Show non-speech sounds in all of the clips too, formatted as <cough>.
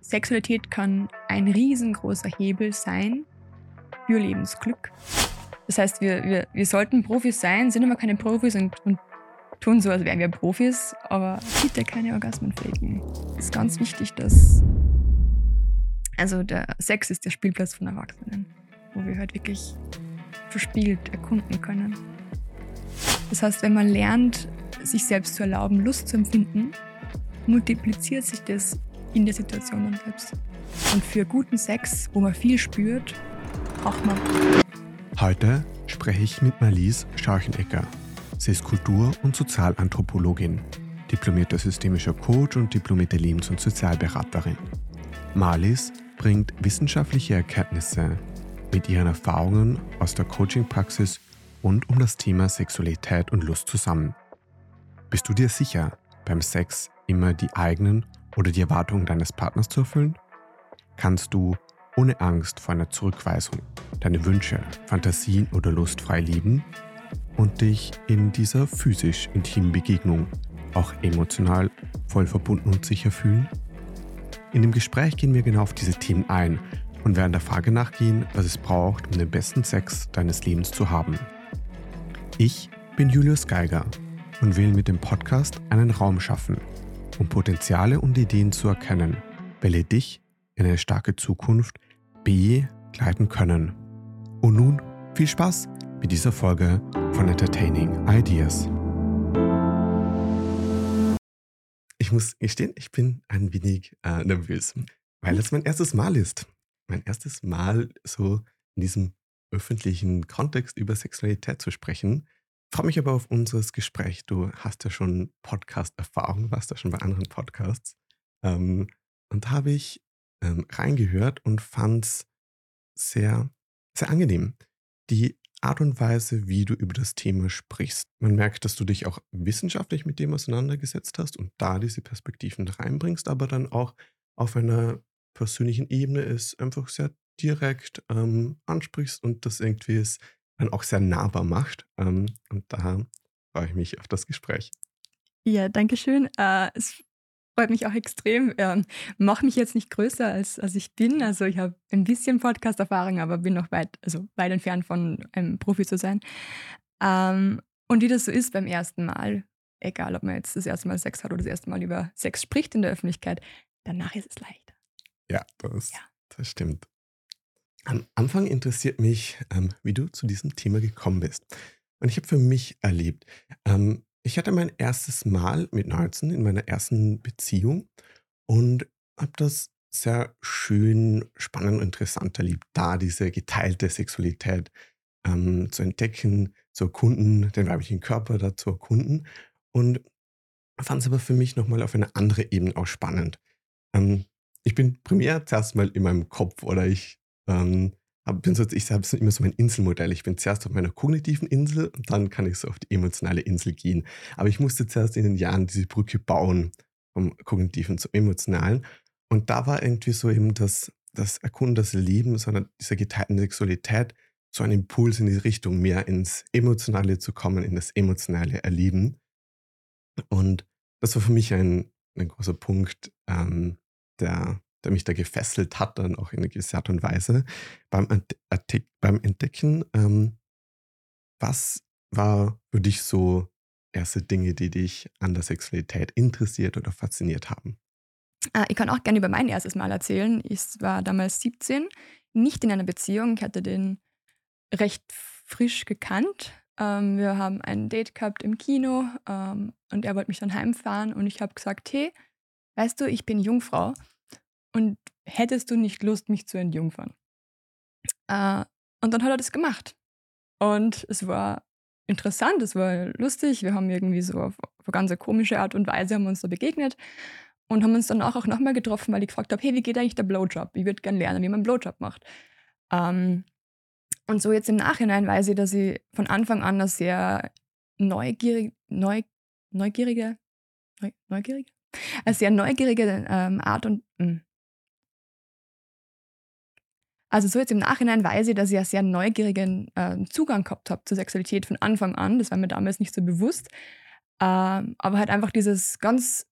Sexualität kann ein riesengroßer Hebel sein für Lebensglück. Das heißt, wir, wir, wir sollten Profis sein, sind aber keine Profis und, und tun so, als wären wir Profis, aber bitte keine Orgasmen. Es ist ganz wichtig, dass. Also, der Sex ist der Spielplatz von Erwachsenen, wo wir halt wirklich verspielt erkunden können. Das heißt, wenn man lernt, sich selbst zu erlauben, Lust zu empfinden, multipliziert sich das in der Situation dann selbst. Und für guten Sex, wo man viel spürt, braucht man. Heute spreche ich mit Marlies Scharchenecker. Sie ist Kultur- und Sozialanthropologin, diplomierter systemischer Coach und diplomierte Lebens- und Sozialberaterin. Marlies bringt wissenschaftliche Erkenntnisse mit ihren Erfahrungen aus der Coaching-Praxis rund um das Thema Sexualität und Lust zusammen. Bist du dir sicher, beim Sex immer die eigenen oder die Erwartungen deines Partners zu erfüllen? Kannst du ohne Angst vor einer Zurückweisung deine Wünsche, Fantasien oder Lust frei lieben und dich in dieser physisch intimen Begegnung auch emotional voll verbunden und sicher fühlen? In dem Gespräch gehen wir genau auf diese Themen ein und werden der Frage nachgehen, was es braucht, um den besten Sex deines Lebens zu haben. Ich bin Julius Geiger und will mit dem Podcast einen Raum schaffen, um Potenziale und Ideen zu erkennen, welche dich in eine starke Zukunft begleiten können. Und nun viel Spaß mit dieser Folge von Entertaining Ideas. Ich muss gestehen, ich bin ein wenig äh, nervös, weil es mein erstes Mal ist. Mein erstes Mal so in diesem öffentlichen Kontext über Sexualität zu sprechen. Freue mich aber auf unser Gespräch. Du hast ja schon Podcast-Erfahrung, warst ja schon bei anderen Podcasts. Ähm, und habe ich ähm, reingehört und fand es sehr, sehr angenehm. Die Art und Weise, wie du über das Thema sprichst. Man merkt, dass du dich auch wissenschaftlich mit dem auseinandergesetzt hast und da diese Perspektiven reinbringst, aber dann auch auf einer persönlichen Ebene ist einfach sehr direkt ähm, ansprichst und das irgendwie ist dann auch sehr nahbar macht. Ähm, und da freue ich mich auf das Gespräch. Ja, danke schön. Äh, es freut mich auch extrem. Ähm, Mache mich jetzt nicht größer, als, als ich bin. Also ich habe ein bisschen Podcast-Erfahrung, aber bin noch weit, also weit entfernt von einem Profi zu sein. Ähm, und wie das so ist beim ersten Mal, egal ob man jetzt das erste Mal Sex hat oder das erste Mal über Sex spricht in der Öffentlichkeit, danach ist es leichter. Ja, das, ja. das stimmt. Am Anfang interessiert mich, ähm, wie du zu diesem Thema gekommen bist. Und ich habe für mich erlebt, ähm, ich hatte mein erstes Mal mit 19 in meiner ersten Beziehung und habe das sehr schön, spannend und interessant erlebt, da diese geteilte Sexualität ähm, zu entdecken, zu erkunden, den weiblichen Körper da zu erkunden. Und fand es aber für mich nochmal auf eine andere Ebene auch spannend. Ähm, ich bin primär zuerst mal in meinem Kopf oder ich ähm, bin so, ich habe immer so mein Inselmodell. Ich bin zuerst auf meiner kognitiven Insel und dann kann ich so auf die emotionale Insel gehen. Aber ich musste zuerst in den Jahren diese Brücke bauen vom kognitiven zum emotionalen. Und da war irgendwie so eben das, das Erkunden, das Leben, sondern dieser geteilten Sexualität so ein Impuls in die Richtung, mehr ins Emotionale zu kommen, in das emotionale Erleben. Und das war für mich ein, ein großer Punkt, ähm, der der mich da gefesselt hat, dann auch in einer gewissen Art und Weise. Beim, beim Entdecken, ähm, was war für dich so erste Dinge, die dich an der Sexualität interessiert oder fasziniert haben? Ah, ich kann auch gerne über mein erstes Mal erzählen. Ich war damals 17, nicht in einer Beziehung. Ich hatte den recht frisch gekannt. Ähm, wir haben ein Date gehabt im Kino ähm, und er wollte mich dann heimfahren und ich habe gesagt, hey, weißt du, ich bin Jungfrau und hättest du nicht Lust, mich zu entjungfern? Äh, und dann hat er das gemacht. Und es war interessant, es war lustig. Wir haben irgendwie so auf, auf eine ganz komische Art und Weise haben uns da begegnet und haben uns dann auch, nochmal getroffen, weil ich gefragt habe, hey, wie geht eigentlich der Blowjob? Ich würde gerne lernen, wie man einen Blowjob macht. Ähm, und so jetzt im Nachhinein weiß ich, dass ich von Anfang an eine sehr neugierig, neu, neugierige, neu, neugierige, eine sehr neugierige ähm, Art und mh, hm, also so jetzt im Nachhinein weiß ich, dass ich einen sehr neugierigen äh, Zugang gehabt habe zur Sexualität von Anfang an. Das war mir damals nicht so bewusst. Ähm, aber halt einfach dieses ganz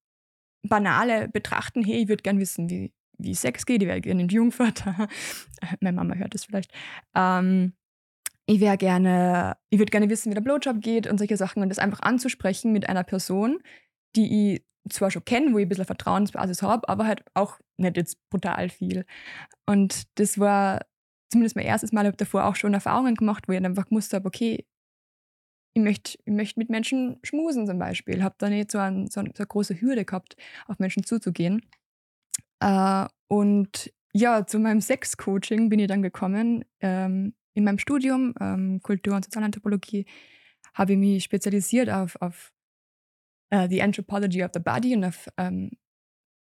banale Betrachten, hey, ich würde gern wissen, wie, wie Sex geht, ich wäre gerne ein Jungvater. <laughs> Meine Mama hört das vielleicht. Ähm, ich wäre gerne, ich würde gerne wissen, wie der Blowjob geht und solche Sachen und das einfach anzusprechen mit einer Person, die ich zwar schon kenne, wo ich ein bisschen Vertrauensbasis habe, aber halt auch nicht jetzt brutal viel. Und das war zumindest mein erstes Mal, habe davor auch schon Erfahrungen gemacht, wo ich einfach gewusst habe, okay, ich möchte, ich möchte mit Menschen schmusen zum Beispiel. Habe da nicht so, ein, so, eine, so, eine große Hürde gehabt, auf Menschen zuzugehen. Äh, und ja, zu meinem Sex-Coaching bin ich dann gekommen. Ähm, in meinem Studium, ähm, Kultur- und Sozialanthropologie, habe ich mich spezialisiert auf, auf uh, The Anthropology of the Body und auf, ähm,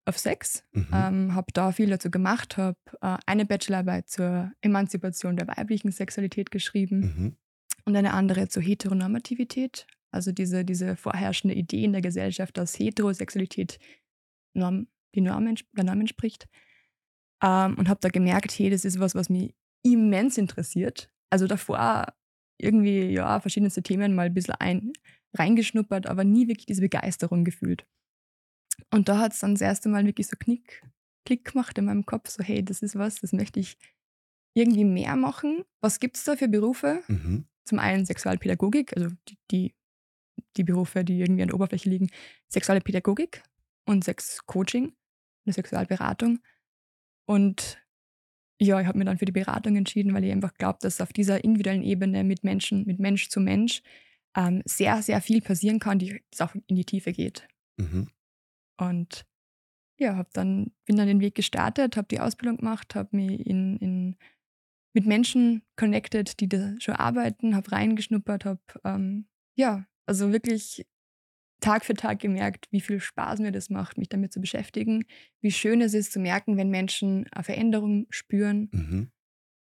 auf Sex. Mhm. Ähm, habe da viel dazu gemacht, habe äh, eine Bachelorarbeit zur Emanzipation der weiblichen Sexualität geschrieben. Mhm und eine andere zur Heteronormativität, also diese, diese vorherrschende Idee in der Gesellschaft, dass Heterosexualität Norm, die Norm, der Norm entspricht. Ähm, und habe da gemerkt, hey, das ist was, was mich immens interessiert. Also davor irgendwie, ja, verschiedenste Themen mal ein bisschen ein, reingeschnuppert, aber nie wirklich diese Begeisterung gefühlt. Und da hat es dann das erste Mal wirklich so Knick, Klick gemacht in meinem Kopf, so hey, das ist was, das möchte ich irgendwie mehr machen. Was gibt es da für Berufe? Mhm zum einen Sexualpädagogik, also die, die, die Berufe, die irgendwie an der Oberfläche liegen, sexuelle Pädagogik und Sexcoaching, eine Sexualberatung. Und ja, ich habe mir dann für die Beratung entschieden, weil ich einfach glaube, dass auf dieser individuellen Ebene mit Menschen, mit Mensch zu Mensch ähm, sehr, sehr viel passieren kann, die das auch in die Tiefe geht. Mhm. Und ja, hab dann, bin dann den Weg gestartet, habe die Ausbildung gemacht, habe mich in, in mit Menschen connected, die da schon arbeiten, habe reingeschnuppert, habe ähm, ja, also wirklich Tag für Tag gemerkt, wie viel Spaß mir das macht, mich damit zu beschäftigen, wie schön es ist zu merken, wenn Menschen eine Veränderung spüren. Mhm.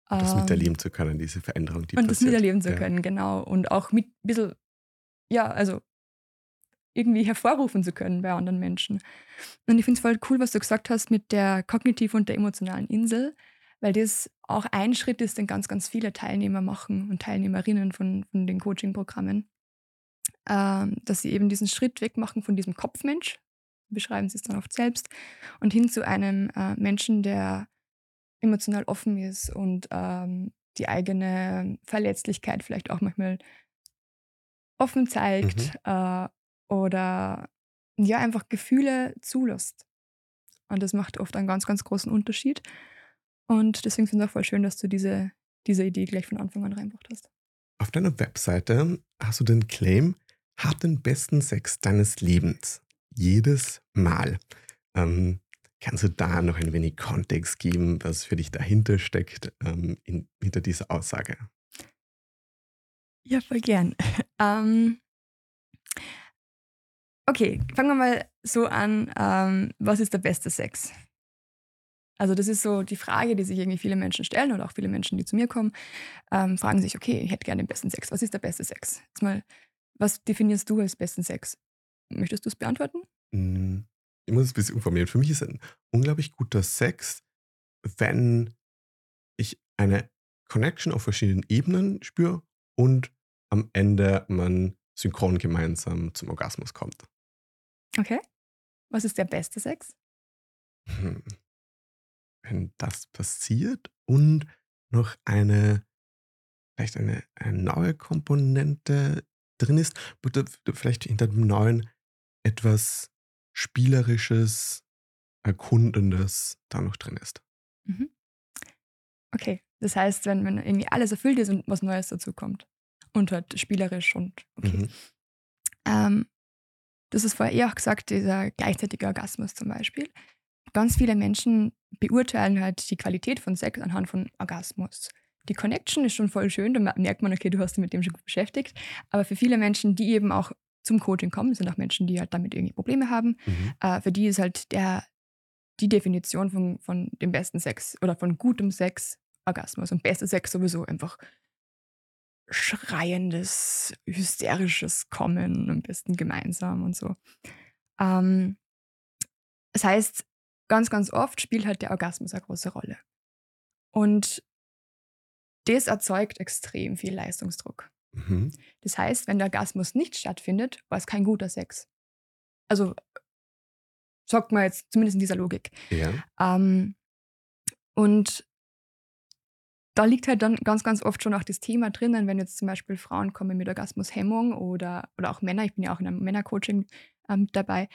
Das ähm, miterleben zu können, diese Veränderung, die und passiert. Und das miterleben zu ja. können, genau. Und auch mit ein bisschen, ja, also irgendwie hervorrufen zu können bei anderen Menschen. Und ich finde es voll cool, was du gesagt hast mit der kognitiven und der emotionalen Insel weil das auch ein Schritt ist, den ganz, ganz viele Teilnehmer machen und Teilnehmerinnen von, von den Coaching-Programmen, ähm, dass sie eben diesen Schritt wegmachen von diesem Kopfmensch, beschreiben sie es dann oft selbst, und hin zu einem äh, Menschen, der emotional offen ist und ähm, die eigene Verletzlichkeit vielleicht auch manchmal offen zeigt mhm. äh, oder ja, einfach Gefühle zulässt. Und das macht oft einen ganz, ganz großen Unterschied. Und deswegen finde ich es auch voll schön, dass du diese, diese Idee gleich von Anfang an reinbracht hast. Auf deiner Webseite hast du den Claim, hab den besten Sex deines Lebens. Jedes Mal. Ähm, kannst du da noch ein wenig Kontext geben, was für dich dahinter steckt, ähm, in, hinter dieser Aussage? Ja, voll gern. <laughs> ähm, okay, fangen wir mal so an. Ähm, was ist der beste Sex? Also das ist so die Frage, die sich irgendwie viele Menschen stellen oder auch viele Menschen, die zu mir kommen, ähm, fragen sich, okay, ich hätte gerne den besten Sex. Was ist der beste Sex? Jetzt mal, was definierst du als besten Sex? Möchtest du es beantworten? Hm, ich muss es ein bisschen umformulieren. Für mich ist ein unglaublich guter Sex, wenn ich eine Connection auf verschiedenen Ebenen spüre und am Ende man synchron gemeinsam zum Orgasmus kommt. Okay. Was ist der beste Sex? Hm wenn das passiert und noch eine, vielleicht eine, eine neue Komponente drin ist, vielleicht hinter dem neuen etwas Spielerisches, Erkundendes da noch drin ist. Mhm. Okay, das heißt, wenn, wenn irgendwie alles erfüllt ist und was Neues dazu kommt und halt spielerisch und okay. Mhm. Ähm, das ist vorher eh auch gesagt, dieser gleichzeitige Orgasmus zum Beispiel ganz viele Menschen beurteilen halt die Qualität von Sex anhand von Orgasmus. Die Connection ist schon voll schön, da merkt man, okay, du hast dich mit dem schon gut beschäftigt. Aber für viele Menschen, die eben auch zum Coaching kommen, sind auch Menschen, die halt damit irgendwie Probleme haben. Mhm. Äh, für die ist halt der, die Definition von, von dem besten Sex oder von gutem Sex Orgasmus. Und bester Sex sowieso einfach schreiendes, hysterisches Kommen, am besten gemeinsam und so. Ähm, das heißt, ganz, ganz oft spielt halt der Orgasmus eine große Rolle. Und das erzeugt extrem viel Leistungsdruck. Mhm. Das heißt, wenn der Orgasmus nicht stattfindet, war es kein guter Sex. Also sagt man jetzt zumindest in dieser Logik. Ja. Ähm, Und da liegt halt dann ganz, ganz oft schon auch das Thema drinnen, wenn jetzt zum Beispiel Frauen kommen mit Orgasmushemmung oder, oder auch Männer, ich bin ja auch in einem Männercoaching ähm, dabei,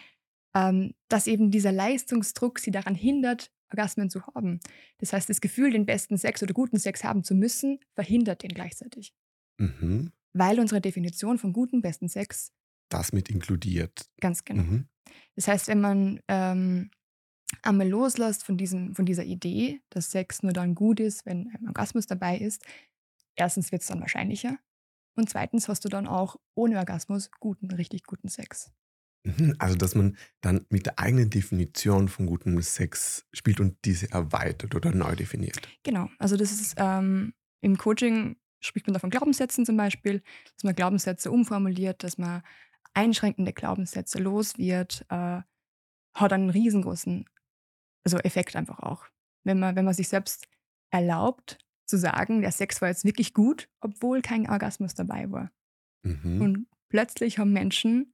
ähm, dass eben dieser Leistungsdruck sie daran hindert, Orgasmen zu haben. Das heißt, das Gefühl, den besten Sex oder guten Sex haben zu müssen, verhindert den gleichzeitig. Mhm. Weil unsere Definition von guten, besten Sex Das mit inkludiert. ganz genau. Mhm. Das heißt, wenn man ähm, einmal loslässt von, diesem, von dieser Idee, dass Sex nur dann gut ist, wenn ein Orgasmus dabei ist, erstens wird es dann wahrscheinlicher und zweitens hast du dann auch ohne Orgasmus guten, richtig guten Sex. Mhm. Also, dass man dann mit der eigenen Definition von gutem Sex spielt und diese erweitert oder neu definiert. Genau, also das ist ähm, im Coaching spricht man da von Glaubenssätzen zum Beispiel, dass man Glaubenssätze umformuliert, dass man einschränkende Glaubenssätze los wird, äh, hat einen riesengroßen also Effekt einfach auch. Wenn man, wenn man sich selbst erlaubt zu sagen, der Sex war jetzt wirklich gut, obwohl kein Orgasmus dabei war. Mhm. Und plötzlich haben Menschen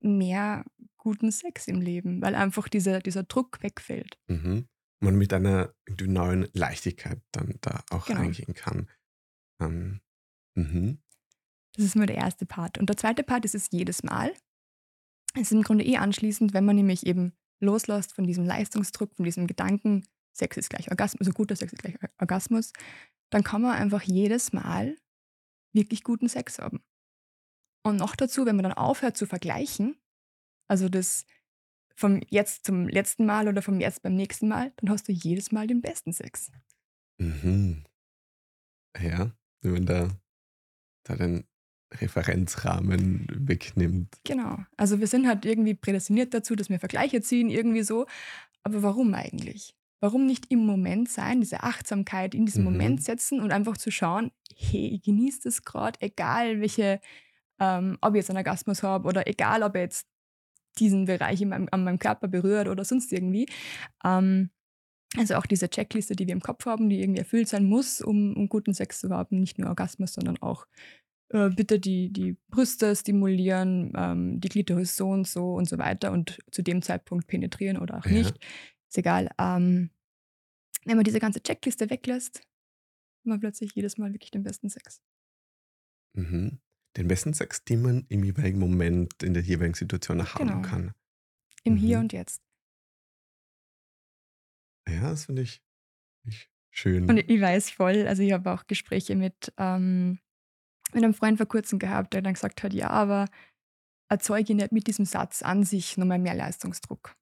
mehr guten Sex im Leben, weil einfach dieser, dieser Druck wegfällt. Mhm. Man mit einer neuen Leichtigkeit dann da auch Genau. reingehen kann. Ähm, mhm. Das ist nur der erste Part. Und der zweite Part ist es jedes Mal. Es ist im Grunde eh anschließend, wenn man nämlich eben loslässt von diesem Leistungsdruck, von diesem Gedanken, Sex ist gleich Orgasmus, also guter Sex ist gleich Orgasmus, dann kann man einfach jedes Mal wirklich guten Sex haben. Und noch dazu, wenn man dann aufhört zu vergleichen, also das vom jetzt zum letzten Mal oder vom jetzt beim nächsten Mal, dann hast du jedes Mal den besten Sex. Mhm. Ja, wenn man da, da den Referenzrahmen wegnimmt. Genau. Also wir sind halt irgendwie prädestiniert dazu, dass wir Vergleiche ziehen, irgendwie so. Aber warum eigentlich? Warum nicht im Moment sein, diese Achtsamkeit in diesen Mhm. Moment setzen und einfach zu schauen, hey, ich genieße das gerade, egal welche, ähm, ob ich jetzt einen Orgasmus habe oder egal, ob er jetzt diesen Bereich in meinem, an meinem Körper berührt oder sonst irgendwie. Ähm, also auch diese Checkliste, die wir im Kopf haben, die irgendwie erfüllt sein muss, um, um guten Sex zu haben. Nicht nur Orgasmus, sondern auch äh, bitte die, die Brüste stimulieren, ähm, die Klitoris so und so und so weiter und zu dem Zeitpunkt penetrieren oder auch Ja. nicht. Ist egal. Ähm, wenn man diese ganze Checkliste weglässt, hat man plötzlich jedes Mal wirklich den besten Sex. Mhm. Den besten Sex, den man im jeweiligen Moment in der jeweiligen Situation haben Genau. kann. Im Hier Mhm. und Jetzt. Ja, das finde ich, find ich schön. Und ich weiß voll, also ich habe auch Gespräche mit, ähm, mit einem Freund vor kurzem gehabt, der dann gesagt hat, ja, aber erzeuge nicht mit diesem Satz an sich nochmal mehr Leistungsdruck.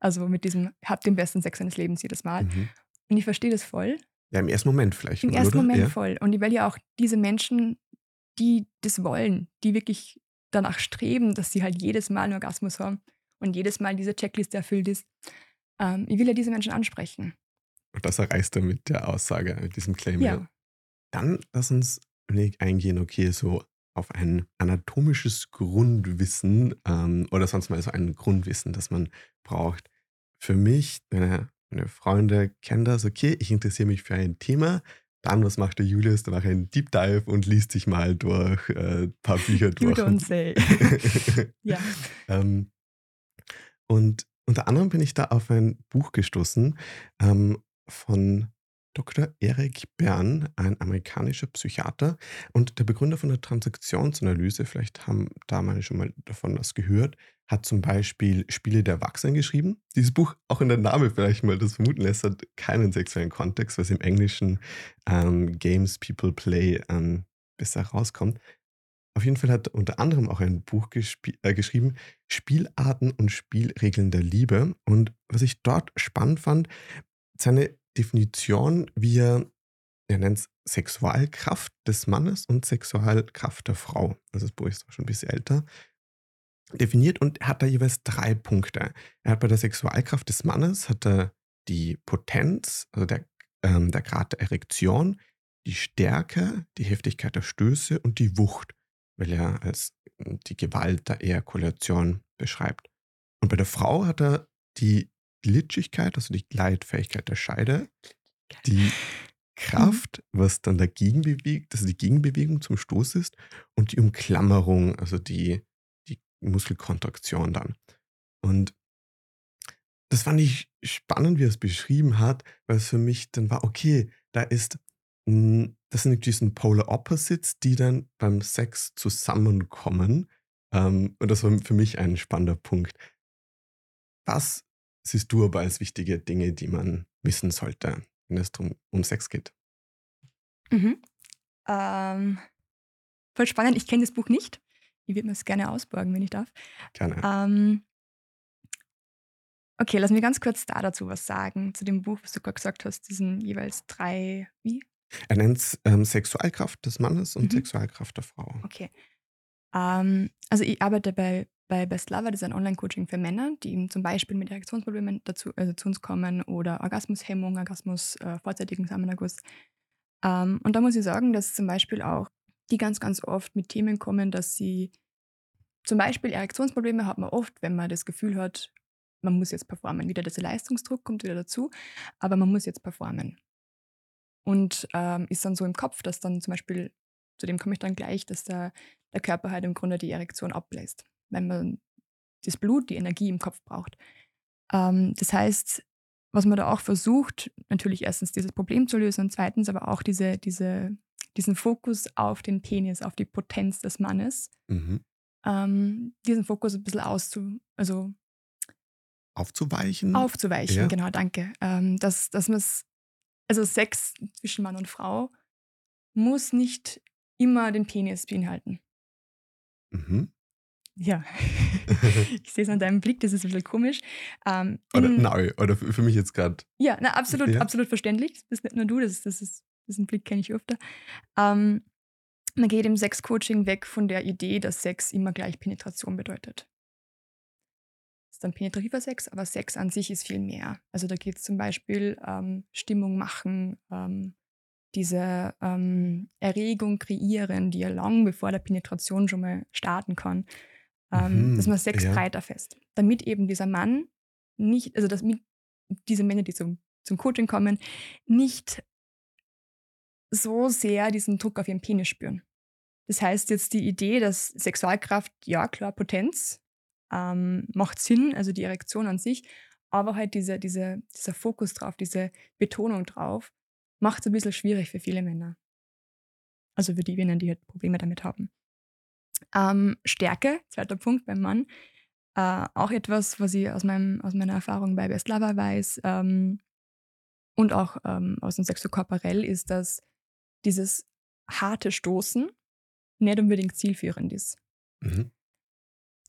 Also mit diesem, hab den besten Sex seines Lebens jedes Mal. Mhm. Und ich verstehe das voll. Ja, im ersten Moment vielleicht. Im mal, ersten oder? Moment ja. voll. Und ich will ja auch diese Menschen, die das wollen, die wirklich danach streben, dass sie halt jedes Mal einen Orgasmus haben und jedes Mal diese Checkliste erfüllt ist. Ähm, ich will ja diese Menschen ansprechen. Und das erreichst du mit der Aussage, mit diesem Claim. Ja. Dann lass uns ein wenig eingehen, okay, so auf ein anatomisches Grundwissen ähm, oder sonst mal so ein Grundwissen, das man braucht. Für mich, meine, meine Freunde kennen das, okay, ich interessiere mich für ein Thema. Dann, was macht der Julius? Der macht einen Deep Dive und liest sich mal durch äh, ein paar Bücher <laughs> You durch. don't say. <laughs> ja. Ähm, und unter anderem bin ich da auf ein Buch gestoßen ähm, von Dr. Eric Bern, ein amerikanischer Psychiater und der Begründer von der Transaktionsanalyse, vielleicht haben da mal schon mal davon was gehört, hat zum Beispiel Spiele der Erwachsenen geschrieben. Dieses Buch, auch in der Name vielleicht mal das vermuten lässt, hat keinen sexuellen Kontext, was im Englischen ähm, Games People Play ähm, besser rauskommt. Auf jeden Fall hat er unter anderem auch ein Buch äh, geschrieben, Spielarten und Spielregeln der Liebe. Und was ich dort spannend fand, seine Definition, wie er, er nennt es Sexualkraft des Mannes und Sexualkraft der Frau. Also das Buch ist auch schon ein bisschen älter. Definiert und hat da jeweils drei Punkte. Er hat bei der Sexualkraft des Mannes hat er die Potenz, also der, ähm, der Grad der Erektion, die Stärke, die Heftigkeit der Stöße und die Wucht, weil er als die Gewalt der Ejakulation beschreibt. Und bei der Frau hat er die Glitschigkeit, also die Gleitfähigkeit der Scheide, die Kraft, was dann dagegen bewegt, also die Gegenbewegung zum Stoß ist, und die Umklammerung, also die, die Muskelkontraktion dann. Und das fand ich spannend, wie er es beschrieben hat, weil es für mich dann war, okay, da ist, hm, das sind diesen Polar Opposites, die dann beim Sex zusammenkommen. Ähm, und das war für mich ein spannender Punkt. Was siehst du aber als wichtige Dinge, die man wissen sollte, wenn es drum, um Sex geht? Mhm. Ähm, voll spannend. Ich kenne das Buch nicht. Ich würde mir es gerne ausborgen, wenn ich darf. Gerne. Ähm, okay, lass mir ganz kurz da dazu was sagen, zu dem Buch, was du gerade gesagt hast, diesen jeweils drei, wie? Er nennt es ähm, Sexualkraft des Mannes und mhm. Sexualkraft der Frau. Okay. Ähm, also ich arbeite bei, bei Best Lover, das ist ein Online-Coaching für Männer, die eben zum Beispiel mit Erektionsproblemen dazu, also zu uns kommen oder Orgasmushemmung, Orgasmus, äh, vorzeitigen Samenerguss. Ähm, und da muss ich sagen, dass zum Beispiel auch die ganz, ganz oft mit Themen kommen, dass sie zum Beispiel Erektionsprobleme hat man oft, wenn man das Gefühl hat, man muss jetzt performen. Wieder dieser Leistungsdruck kommt wieder dazu, aber man muss jetzt performen. Und ähm, ist dann so im Kopf, dass dann zum Beispiel, zu dem komme ich dann gleich, dass der, der Körper halt im Grunde die Erektion abbläst, wenn man das Blut, die Energie im Kopf braucht. Ähm, das heißt, was man da auch versucht, natürlich erstens dieses Problem zu lösen und zweitens aber auch diese, diese diesen Fokus auf den Penis, auf die Potenz des Mannes, mhm. ähm, diesen Fokus ein bisschen auszu, also aufzuweichen. Aufzuweichen, ja. genau, danke. Ähm, dass dass man also Sex zwischen Mann und Frau muss nicht immer den Penis beinhalten. Mhm. Ja, <laughs> ich sehe es an deinem Blick, das ist ein bisschen komisch. Ähm, oder nein, oder für mich jetzt gerade. Ja, na, absolut, ja. absolut verständlich. Das bist nicht nur du, das, das ist diesen Blick kenne ich öfter. Ähm, man geht im Sexcoaching weg von der Idee, dass Sex immer gleich Penetration bedeutet. Dann penetrativer Sex, aber Sex an sich ist viel mehr. Also da geht es zum Beispiel ähm, Stimmung machen, ähm, diese ähm, Erregung kreieren, die ja lang bevor der Penetration schon mal starten kann, ähm, mhm, dass man Sex ja. breiter fest. Damit eben dieser Mann nicht, also dass diese Männer, die zum, zum Coaching kommen, nicht so sehr diesen Druck auf ihren Penis spüren. Das heißt jetzt die Idee, dass Sexualkraft, ja klar, Potenz ähm, macht Sinn, also die Erektion an sich, aber halt diese, diese, dieser Fokus drauf, diese Betonung drauf, macht es ein bisschen schwierig für viele Männer. Also für die Männer, die halt Probleme damit haben. Ähm, Stärke, zweiter Punkt beim Mann, äh, auch etwas, was ich aus, meinem, aus meiner Erfahrung bei Best Lover weiß ähm, und auch ähm, aus dem Sexokorporell, ist, dass dieses harte Stoßen nicht unbedingt zielführend ist. Mhm.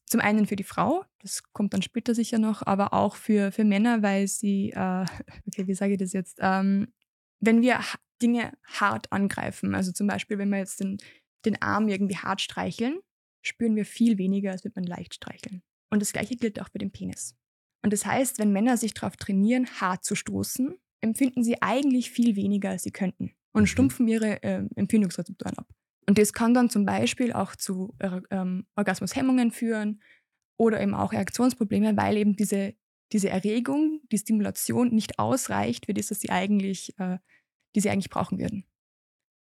Zum einen für die Frau, das kommt dann später sicher noch, aber auch für, für Männer, weil sie, äh, <laughs> okay, wie sage ich das jetzt, ähm, wenn wir Dinge hart angreifen, also zum Beispiel, wenn wir jetzt den, den Arm irgendwie hart streicheln, spüren wir viel weniger, als würde man leicht streicheln. Und das gleiche gilt auch für den Penis. Und das heißt, wenn Männer sich darauf trainieren, hart zu stoßen, empfinden sie eigentlich viel weniger, als sie könnten und mhm. stumpfen ihre äh, Empfindungsrezeptoren ab. Und das kann dann zum Beispiel auch zu äh, ähm, Orgasmushemmungen führen oder eben auch Erektionsprobleme, weil eben diese, diese Erregung, die Stimulation nicht ausreicht für das, was sie eigentlich, äh, die sie eigentlich brauchen würden.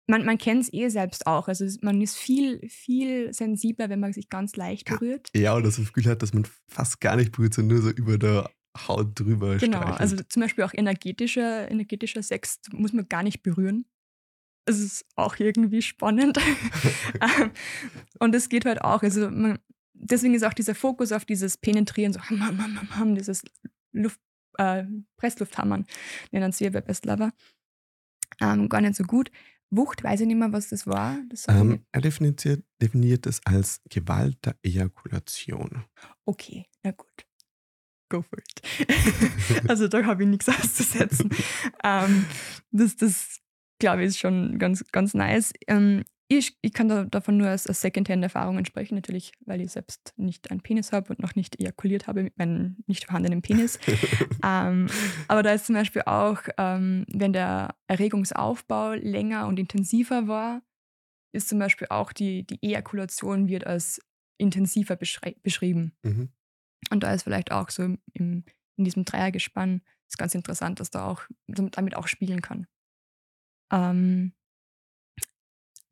Man, man kennt es eh selbst auch. Also man ist viel, viel sensibler, wenn man sich ganz leicht berührt. Ja, oder das Gefühl hat, dass man fast gar nicht berührt, sondern nur so über der Haut drüber Genau, streichelt. also zum Beispiel auch energetischer, energetischer Sex muss man gar nicht berühren es ist auch irgendwie spannend. <laughs> Ähm, und es geht halt auch, also man, deswegen ist auch dieser Fokus auf dieses Penetrieren, so ham, ham, ham, ham, dieses Luft, äh, Presslufthammern, nennen sie bei Best Lover, ähm, gar nicht so gut. Wucht, weiß ich nicht mehr, was das war. Das ähm, er definiert, definiert es als Gewalt der Ejakulation. Okay, na gut. Go for it. <laughs> also da habe ich nichts auszusetzen. <laughs> ähm, das, das glaube ich, ist schon ganz, ganz nice. Ähm, ich, ich kann da, davon nur als, als Secondhand-Erfahrungen sprechen, natürlich, weil ich selbst nicht einen Penis habe und noch nicht ejakuliert habe mit meinem nicht vorhandenen Penis. <laughs> ähm, aber da ist zum Beispiel auch, ähm, wenn der Erregungsaufbau länger und intensiver war, ist zum Beispiel auch die, die Ejakulation wird als intensiver beschrieben. Mhm. Und da ist vielleicht auch so im, in diesem Dreiergespann ist ganz interessant, dass da auch damit auch spielen kann. Ähm,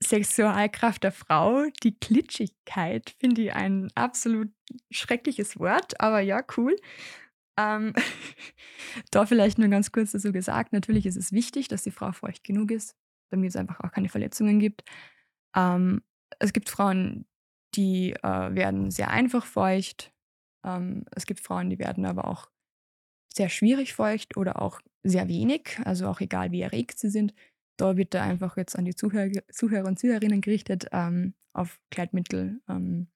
Sexualkraft der Frau, die Klitschigkeit, finde ich ein absolut schreckliches Wort, aber ja, cool. Ähm, <laughs> da vielleicht nur ganz kurz dazu gesagt, natürlich ist es wichtig, dass die Frau feucht genug ist, damit es einfach auch keine Verletzungen gibt. Ähm, es gibt Frauen, die äh, werden sehr einfach feucht. Ähm, es gibt Frauen, die werden aber auch sehr schwierig feucht oder auch sehr wenig, also auch egal wie erregt sie sind. Da wird da einfach jetzt an die Zuhörer, Zuhörer und Zuhörerinnen gerichtet, ähm, auf Kleidmittel ähm,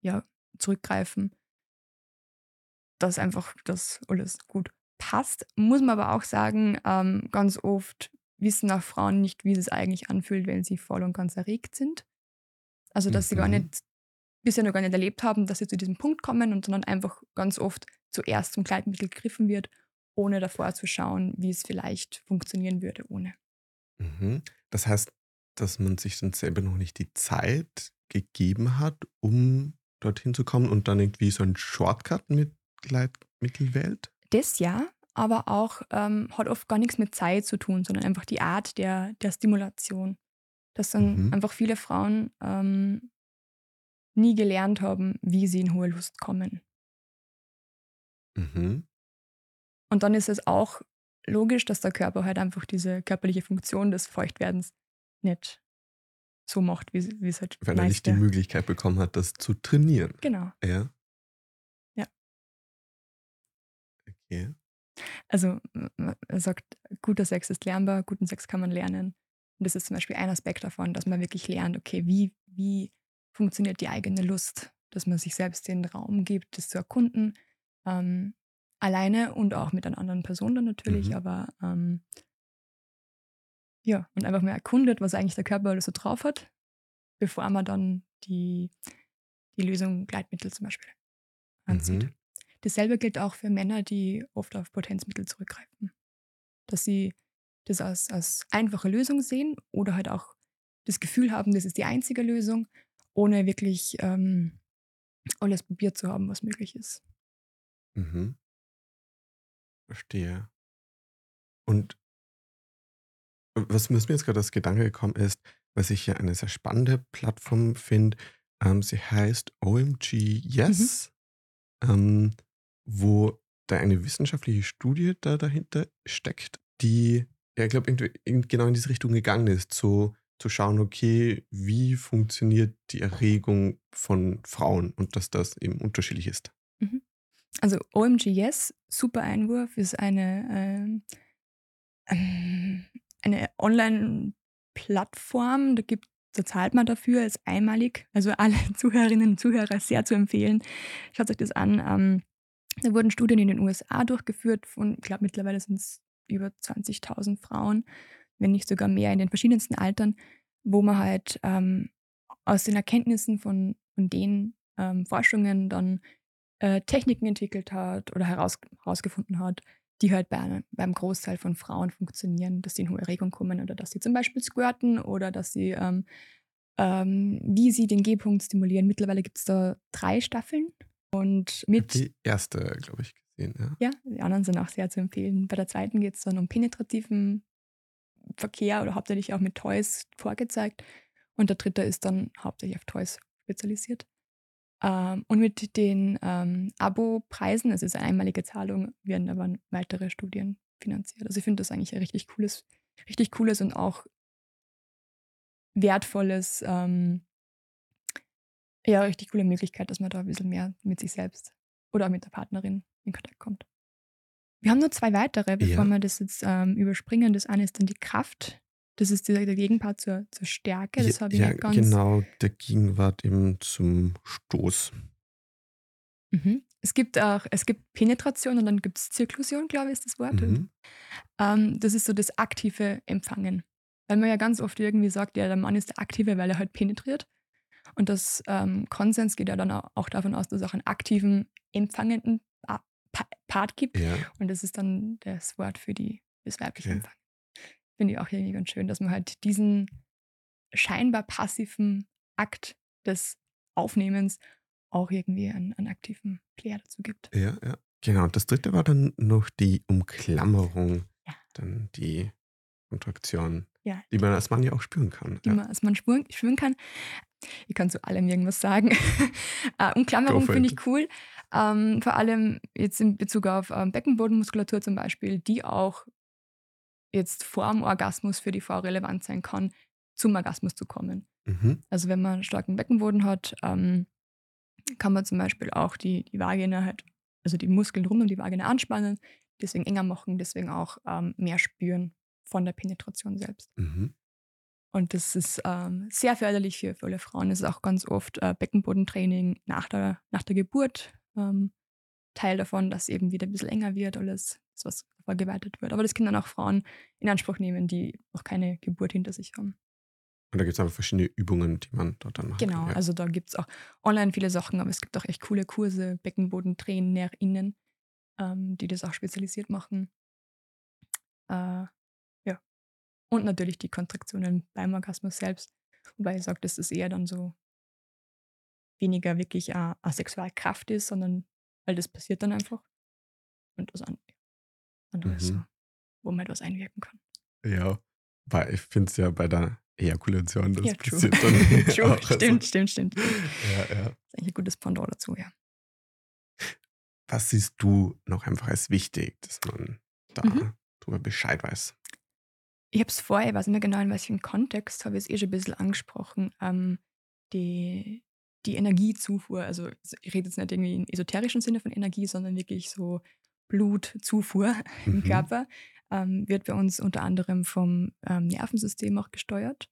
ja, zurückgreifen, dass einfach das alles gut passt. Muss man aber auch sagen, ähm, ganz oft wissen auch Frauen nicht, wie es eigentlich anfühlt, wenn sie voll und ganz erregt sind. Also, dass mhm. sie gar mhm. nicht, bisher noch gar nicht erlebt haben, dass sie zu diesem Punkt kommen und dann einfach ganz oft zuerst zum Kleidmittel gegriffen wird, ohne davor zu schauen, wie es vielleicht funktionieren würde ohne. Mhm. Das heißt, dass man sich dann selber noch nicht die Zeit gegeben hat, um dorthin zu kommen und dann irgendwie so einen Shortcut mit Gleitmittel wählt? Das ja, aber auch ähm, hat oft gar nichts mit Zeit zu tun, sondern einfach die Art der, der Stimulation. Dass dann mhm. einfach viele Frauen ähm, nie gelernt haben, wie sie in hohe Lust kommen. Mhm. Und dann ist es auch logisch, dass der Körper halt einfach diese körperliche Funktion des Feuchtwerdens nicht so macht, wie, wie es halt Weil er nicht die Möglichkeit bekommen hat, das zu trainieren. Genau. Ja. Ja. Okay. Also er sagt, guter Sex ist lernbar, guten Sex kann man lernen. Und das ist zum Beispiel ein Aspekt davon, dass man wirklich lernt, okay, wie, wie funktioniert die eigene Lust, dass man sich selbst den Raum gibt, das zu erkunden, ähm, alleine und auch mit einer anderen Person dann natürlich, mhm. aber ähm, ja, und einfach mal erkundet, was eigentlich der Körper alles so drauf hat, bevor man dann die, die Lösung Gleitmittel zum Beispiel anzieht. Mhm. Dasselbe gilt auch für Männer, die oft auf Potenzmittel zurückgreifen. Dass sie das als, als einfache Lösung sehen oder halt auch das Gefühl haben, das ist die einzige Lösung, ohne wirklich ähm, alles probiert zu haben, was möglich ist. Mhm. Verstehe. Und was, was mir jetzt gerade als Gedanke gekommen ist, was ich hier eine sehr spannende Plattform finde, ähm, sie heißt OMG Yes, mhm. ähm, wo da eine wissenschaftliche Studie da dahinter steckt, die, ja, ich glaube, genau in diese Richtung gegangen ist, so zu schauen, okay, wie funktioniert die Erregung von Frauen und dass das eben unterschiedlich ist. Also OMG Yes, super Einwurf, ist eine, äh, eine Online-Plattform, da da zahlt man dafür, ist einmalig. Also alle <laughs> Zuhörerinnen und Zuhörer sehr zu empfehlen. Schaut euch das an. Ähm, da wurden Studien in den USA durchgeführt von, ich glaube mittlerweile sind es über 20.000 Frauen, wenn nicht sogar mehr in den verschiedensten Altern, wo man halt ähm, aus den Erkenntnissen von, von den ähm, Forschungen dann äh, Techniken entwickelt hat oder heraus, herausgefunden hat, die halt bei, beim Großteil von Frauen funktionieren, dass sie in hohe Erregung kommen oder dass sie zum Beispiel squirten oder dass sie, ähm, ähm, wie sie den G-Punkt stimulieren. Mittlerweile gibt es da drei Staffeln und mit. Die erste, glaube ich, gesehen, ja. Ja, die anderen sind auch sehr zu empfehlen. Bei der zweiten geht es dann um penetrativen Verkehr oder hauptsächlich auch mit Toys vorgezeigt. Und der dritte ist dann hauptsächlich auf Toys spezialisiert. Ähm, und mit den ähm, Abo-Preisen, es ist eine einmalige Zahlung, werden aber weitere Studien finanziert. Also ich finde das eigentlich ein richtig cooles, richtig cooles und auch wertvolles, ähm, ja, richtig coole Möglichkeit, dass man da ein bisschen mehr mit sich selbst oder mit der Partnerin in Kontakt kommt. Wir haben nur zwei weitere, bevor ja. wir das jetzt ähm, überspringen. Das eine ist dann die Kraft. Das ist der, Gegenpart zur, zur Stärke. Das ja, ja ganz genau, der Gegenwart eben zum Stoß. Mhm. Es gibt auch, es gibt Penetration und dann gibt es Zirklusion, glaube ich, ist das Wort. Mhm. Ähm, das ist so das aktive Empfangen. Weil man ja ganz oft irgendwie sagt, ja, der Mann ist der Aktive, weil er halt penetriert. Und das ähm, Konsens geht ja dann auch davon aus, dass es auch einen aktiven, empfangenden Part gibt. Ja. Und das ist dann das Wort für die, das weibliche okay. Empfangen. Finde ich auch irgendwie ganz schön, dass man halt diesen scheinbar passiven Akt des Aufnehmens auch irgendwie einen, einen aktiven Player dazu gibt. Ja, ja. Genau. Und das dritte war dann noch die Umklammerung. Ja. Dann die Kontraktion, ja, die man als Mann ja auch spüren kann. Die ja. man als Mann spüren, spüren kann. Ich kann zu allem irgendwas sagen. uh, <laughs> Umklammerung finde ich cool. Ähm, vor allem jetzt in Bezug auf ähm, Beckenbodenmuskulatur zum Beispiel, die auch jetzt vor dem Orgasmus für die Frau relevant sein kann, zum Orgasmus zu kommen. Mhm. Also wenn man einen starken Beckenboden hat, ähm, kann man zum Beispiel auch die, die Vagina halt, also die Muskeln rund um die Vagina anspannen, deswegen enger machen, deswegen auch ähm, mehr spüren von der Penetration selbst. Mhm. Und das ist ähm, sehr förderlich für, für alle Frauen. Es ist auch ganz oft äh, Beckenbodentraining nach der, nach der Geburt ähm, Teil davon, dass eben wieder ein bisschen enger wird, alles, das, was vorgeweitet wird. Aber das können dann auch Frauen in Anspruch nehmen, die noch keine Geburt hinter sich haben. Und da gibt es einfach verschiedene Übungen, die man dort dann macht. Genau, Ja. also da gibt es auch online viele Sachen, aber es gibt auch echt coole Kurse, BeckenbodentrainerInnen, ähm, die das auch spezialisiert machen. Äh, ja. Und natürlich die Kontraktionen beim Orgasmus selbst. Wobei ich sage, dass das eher dann so weniger wirklich eine, eine Sexualkraft ist, sondern weil das passiert dann einfach. Und was an- anderes, Mhm. so, wo man etwas einwirken kann. Ja, weil ich finde es ja bei der Ejakulation, das Ja, true. passiert <laughs> dann True, auch. also- stimmt, stimmt, stimmt. Das Ja, ja. ist eigentlich ein gutes Pendant dazu, ja. Was siehst du noch einfach als wichtig, dass man da Mhm. drüber Bescheid weiß? Ich habe es vorher, ich weiß nicht mehr genau, in welchem Kontext, habe ich es eh schon ein bisschen angesprochen, ähm, die, die Energiezufuhr. Also ich rede jetzt nicht irgendwie im esoterischen Sinne von Energie, sondern wirklich so Blutzufuhr <laughs> im Mhm. Körper, ähm, wird bei uns unter anderem vom ähm, Nervensystem auch gesteuert.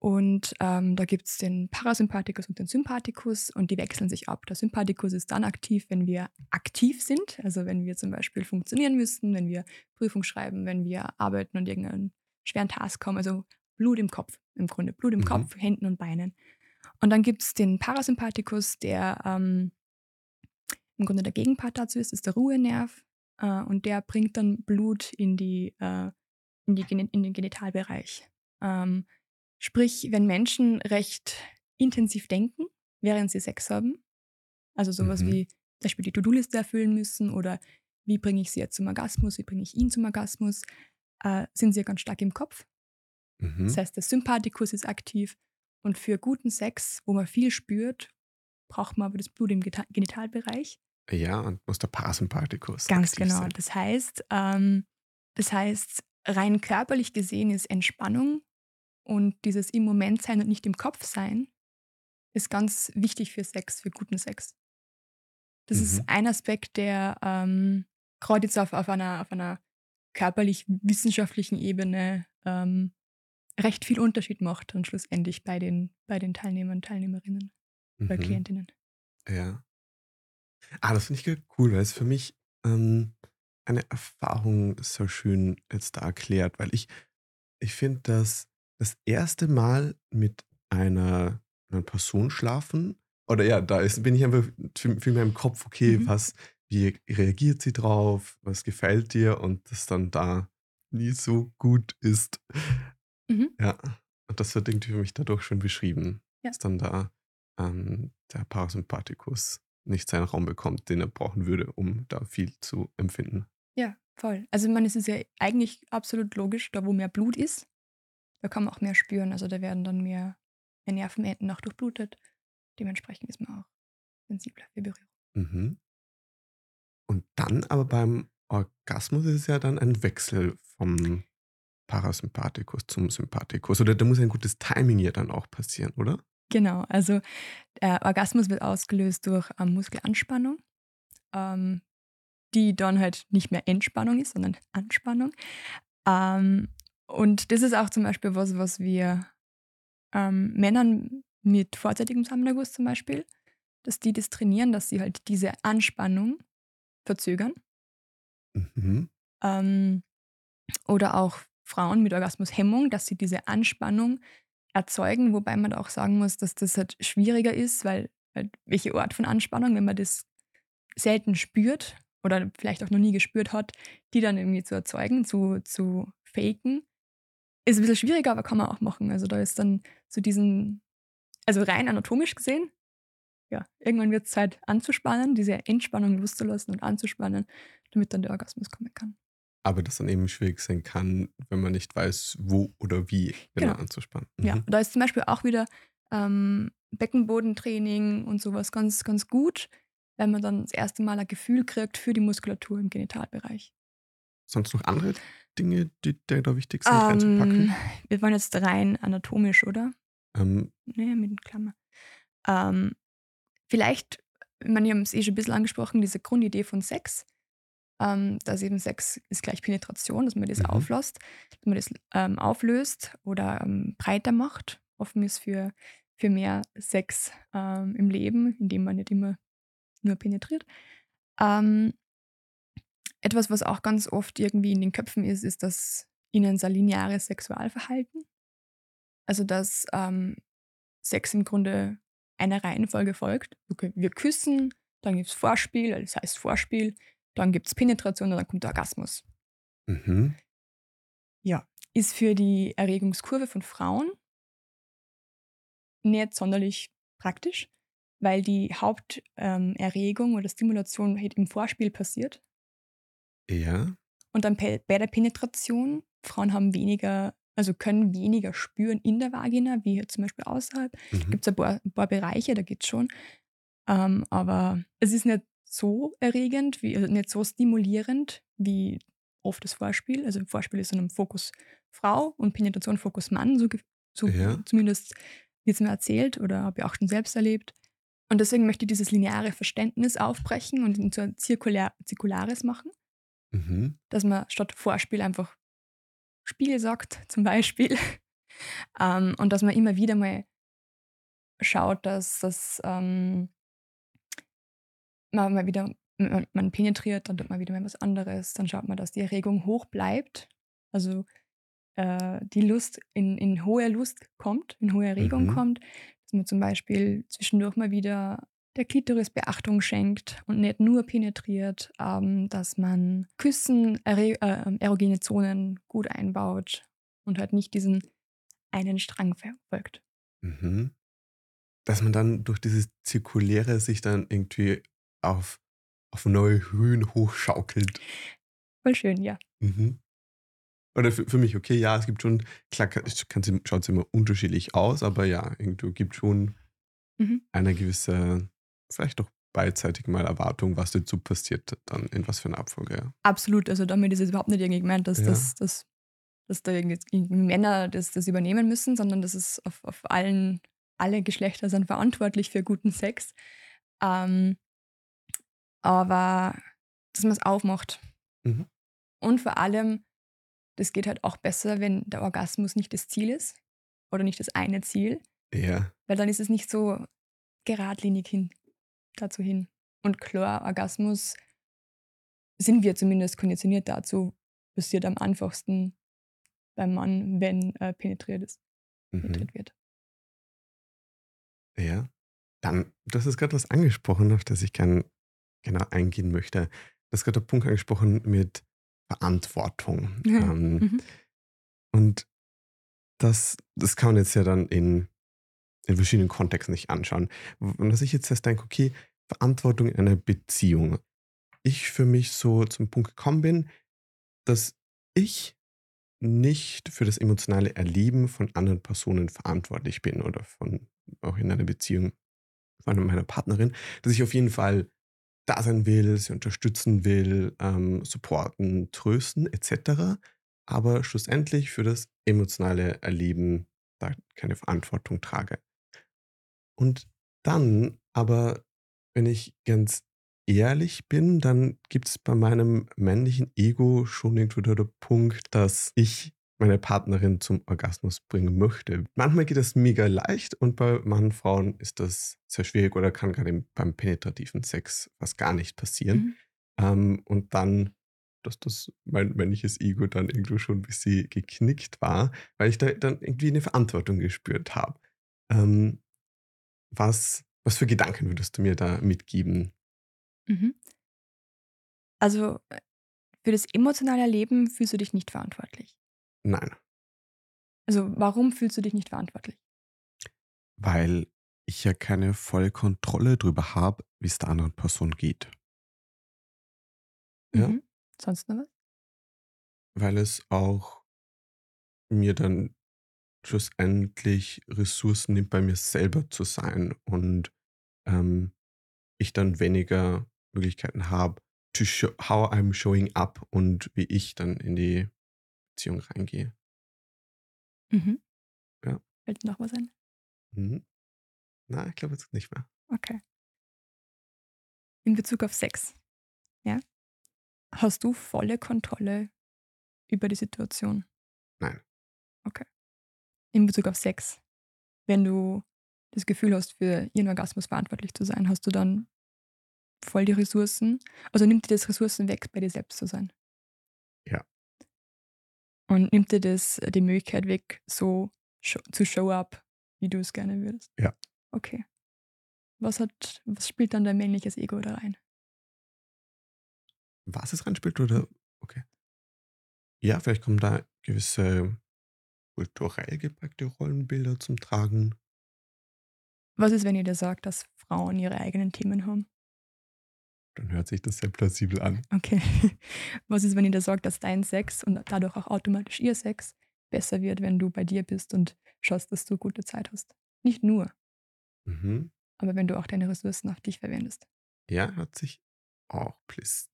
Und ähm, da gibt es den Parasympathikus und den Sympathikus und die wechseln sich ab. Der Sympathikus ist dann aktiv, wenn wir aktiv sind, also wenn wir zum Beispiel funktionieren müssen, wenn wir Prüfung schreiben, wenn wir arbeiten und irgendeinen schweren Task haben, also Blut im Kopf im Grunde, Blut im Mhm. Kopf, Händen und Beinen. Und dann gibt es den Parasympathikus, der ähm, im Grunde der Gegenpart dazu ist, ist der Ruhenerv äh, und der bringt dann Blut in, die, äh, in, die, in den Genitalbereich. Ähm, sprich, wenn Menschen recht intensiv denken, während sie Sex haben, also sowas Mhm. wie zum Beispiel die To-Do-Liste erfüllen müssen oder wie bringe ich sie jetzt zum Orgasmus, wie bringe ich ihn zum Orgasmus, äh, sind sie ja ganz stark im Kopf. Mhm. Das heißt, der Sympathikus ist aktiv und für guten Sex, wo man viel spürt, braucht man aber das Blut im Genitalbereich. Ja, und muss der Parasympathikus. Ganz genau. sein. Das heißt, ähm, das heißt, rein körperlich gesehen ist Entspannung und dieses im Moment sein und nicht im Kopf sein, ist ganz wichtig für Sex, für guten Sex. Das Mhm. ist ein Aspekt, der ähm, gerade jetzt auf, auf, einer, auf einer körperlich-wissenschaftlichen Ebene ähm, recht viel Unterschied macht und schlussendlich bei den, bei den Teilnehmern und Teilnehmerinnen, bei Mhm. Klientinnen. Ja. Ah, das finde ich cool, weil es für mich ähm, eine Erfahrung so schön jetzt da erklärt, weil ich, ich finde, dass das erste Mal mit einer, einer Person schlafen, oder ja, da ist, bin ich einfach viel, mehr im Kopf, okay, Mhm. was, wie reagiert sie drauf, was gefällt dir und das dann da nie so gut ist. Mhm. Ja, und das wird irgendwie für mich dadurch schon beschrieben, Ja. dass dann da ähm, der Parasympathikus nicht seinen Raum bekommt, den er brauchen würde, um da viel zu empfinden. Ja, voll. Also man, es ist ja eigentlich absolut logisch, da wo mehr Blut ist, da kann man auch mehr spüren. Also da werden dann mehr, mehr Nervenenden auch durchblutet. Dementsprechend ist man auch sensibler für Berührung. Mhm. Und dann aber beim Orgasmus ist es ja dann ein Wechsel vom Parasympathikus zum Sympathikus. Oder da muss ein gutes Timing ja dann auch passieren, oder? Genau, also der Orgasmus wird ausgelöst durch ähm, Muskelanspannung, ähm, die dann halt nicht mehr Entspannung ist, sondern Anspannung. Ähm, und das ist auch zum Beispiel was, was wir ähm, Männern mit vorzeitigem Samenerguss zum Beispiel, dass die das trainieren, dass sie halt diese Anspannung verzögern. Mhm. Ähm, oder auch Frauen mit Orgasmushemmung, dass sie diese Anspannung erzeugen, wobei man auch sagen muss, dass das halt schwieriger ist, weil halt welche Art von Anspannung, wenn man das selten spürt oder vielleicht auch noch nie gespürt hat, die dann irgendwie zu erzeugen, zu, zu faken, ist ein bisschen schwieriger, aber kann man auch machen. Also da ist dann so diesen, also rein anatomisch gesehen, ja, irgendwann wird es Zeit anzuspannen, diese Entspannung loszulassen und anzuspannen, damit dann der Orgasmus kommen kann. Aber das dann eben schwierig sein kann, wenn man nicht weiß, wo oder wie genau, Genau. anzuspannen. Ja, Mhm. da ist zum Beispiel auch wieder ähm, Beckenbodentraining und sowas ganz, ganz gut. wenn man dann das erste Mal ein Gefühl kriegt für die Muskulatur im Genitalbereich. Sonst noch andere Dinge, die da wichtig sind, reinzupacken? Ähm, wir waren jetzt rein anatomisch, oder? Ähm, Naja, mit den Klammer. Ähm, vielleicht, ich meine, wir haben es eh schon ein bisschen angesprochen, diese Grundidee von Sex, ähm, dass eben Sex ist gleich Penetration, dass man das Mhm. auflässt, dass man das ähm, auflöst oder ähm, breiter macht, offen ist für, für mehr Sex ähm, im Leben, indem man nicht immer nur penetriert. Ähm, etwas, was auch ganz oft irgendwie in den Köpfen ist, ist das ihnen lineares Sexualverhalten. Also, dass ähm, Sex im Grunde einer Reihenfolge folgt. Okay, wir küssen, dann gibt es Vorspiel, das heißt Vorspiel, dann gibt es Penetration und dann kommt der Orgasmus. mhm. Ja. Ist für die Erregungskurve von Frauen nicht sonderlich praktisch, weil die Haupterregung ähm, oder Stimulation halt im Vorspiel passiert. Ja. Und dann bei der Penetration, Frauen haben weniger, also können weniger spüren in der Vagina, wie hier zum Beispiel außerhalb. Mhm. Gibt es ein paar, ein paar Bereiche, da geht es schon. Ähm, aber es ist nicht so erregend, wie, also nicht so stimulierend wie oft das Vorspiel. Also Vorspiel ist in einem Fokus Frau und Penetration Fokus Mann, so, so Ja. zumindest wird es mir erzählt oder habe ich auch schon selbst erlebt. Und deswegen möchte ich dieses lineare Verständnis aufbrechen und in so ein zirkulär, zirkulares machen Mhm. dass man statt Vorspiel einfach Spiel sagt, <laughs> zum Beispiel. ähm, und dass man immer wieder mal schaut, dass das ähm, man mal wieder, man, man penetriert, dann tut man wieder mal was anderes, dann schaut man, dass die Erregung hoch bleibt. Also äh, die Lust in, in hohe Lust kommt, in hohe Erregung Mhm. kommt, dass man zum Beispiel zwischendurch mal wieder der Klitoris Beachtung schenkt und nicht nur penetriert, ähm, dass man Küssen, äh, erogene Zonen gut einbaut und halt nicht diesen einen Strang verfolgt. Mhm. Dass man dann durch dieses Zirkuläre sich dann irgendwie auf, auf neue Höhen hochschaukelt. Voll schön, ja. Mhm. Oder für, für mich, okay, ja, es gibt schon, klar, schaut es immer unterschiedlich aus, aber ja, irgendwie gibt schon Mhm. eine gewisse, vielleicht doch beidseitig mal Erwartung, was dazu passiert, dann in was für eine Abfolge. Ja. Absolut, also damit ist es überhaupt nicht irgendwie gemeint, dass, Ja. dass, dass, dass da Männer das, das übernehmen müssen, sondern das ist auf, auf allen, alle Geschlechter sind verantwortlich für guten Sex. Ähm, aber dass man es aufmacht. Mhm. Und vor allem, das geht halt auch besser, wenn der Orgasmus nicht das Ziel ist oder nicht das eine Ziel, Ja. weil dann ist es nicht so geradlinig hin, dazu hin. Und klar, Orgasmus sind wir zumindest konditioniert dazu, passiert am einfachsten beim Mann, wenn äh, penetriert ist, Mhm. penetriert wird. Ja. Dann, du hast jetzt gerade was angesprochen, auf das ich gerne genau eingehen möchte. Du hast gerade den Punkt angesprochen mit Verantwortung. ähm, Mhm. und das, das kann man jetzt ja dann in, in verschiedenen Kontexten sich anschauen. Und was ich jetzt erst denke, okay, Verantwortung in einer Beziehung. Ich für mich so zum Punkt gekommen bin, dass ich nicht für das emotionale Erleben von anderen Personen verantwortlich bin oder von auch in einer Beziehung von meiner Partnerin, dass ich auf jeden Fall da sein will, sie unterstützen will, ähm, supporten, trösten etc. Aber schlussendlich für das emotionale Erleben da keine Verantwortung trage. Und dann aber, wenn ich ganz ehrlich bin, dann gibt es bei meinem männlichen Ego schon irgendwo der Punkt, dass ich meine Partnerin zum Orgasmus bringen möchte. Manchmal geht das mega leicht und bei manchen Frauen ist das sehr schwierig oder kann gerade beim penetrativen Sex fast gar nicht passieren. Mhm. Ähm, und dann, dass das mein männliches Ego dann irgendwo schon ein bisschen geknickt war, weil ich da dann irgendwie eine Verantwortung gespürt habe. Ähm, was, was für Gedanken würdest du mir da mitgeben? Mhm. Also äh, für das emotionale Erleben fühlst du dich nicht verantwortlich. Nein, Also warum fühlst du dich nicht verantwortlich? weil ich ja keine volle Kontrolle darüber habe, wie es der anderen Person geht. Ja. Mhm. Sonst noch was? Weil es auch mir dann schlussendlich Ressourcen nimmt, bei mir selber zu sein und ähm, ich dann weniger Möglichkeiten habe, to show, how I'm showing up und wie ich dann in die Beziehung reingehe. Mhm. Ja. Fällt noch was ein? Mhm. Na, ich glaube jetzt nicht mehr. Okay. In Bezug auf Sex, ja? Hast du volle Kontrolle über die Situation? Nein. Okay. In Bezug auf Sex, wenn du das Gefühl hast, für ihren Orgasmus verantwortlich zu sein, hast du dann voll die Ressourcen? Also nimmt dir das Ressourcen weg, bei dir selbst zu sein? Ja. Und nimmt dir das die Möglichkeit weg, so zu show up, wie du es gerne würdest? Ja. Okay. Was hat, was spielt dann dein männliches Ego da rein? Was es reinspielt oder? Okay. Ja, vielleicht kommen da gewisse kulturell geprägte Rollenbilder zum Tragen. Was ist, wenn ihr da sagt, dass Frauen ihre eigenen Themen haben? Dann hört sich das sehr plausibel an. Okay. <laughs> Was ist, wenn ihr da sagt, dass dein Sex und dadurch auch automatisch ihr Sex besser wird, wenn du bei dir bist und schaust, dass du gute Zeit hast? Nicht nur, Mhm. aber wenn du auch deine Ressourcen auf dich verwendest. Ja, hört sich auch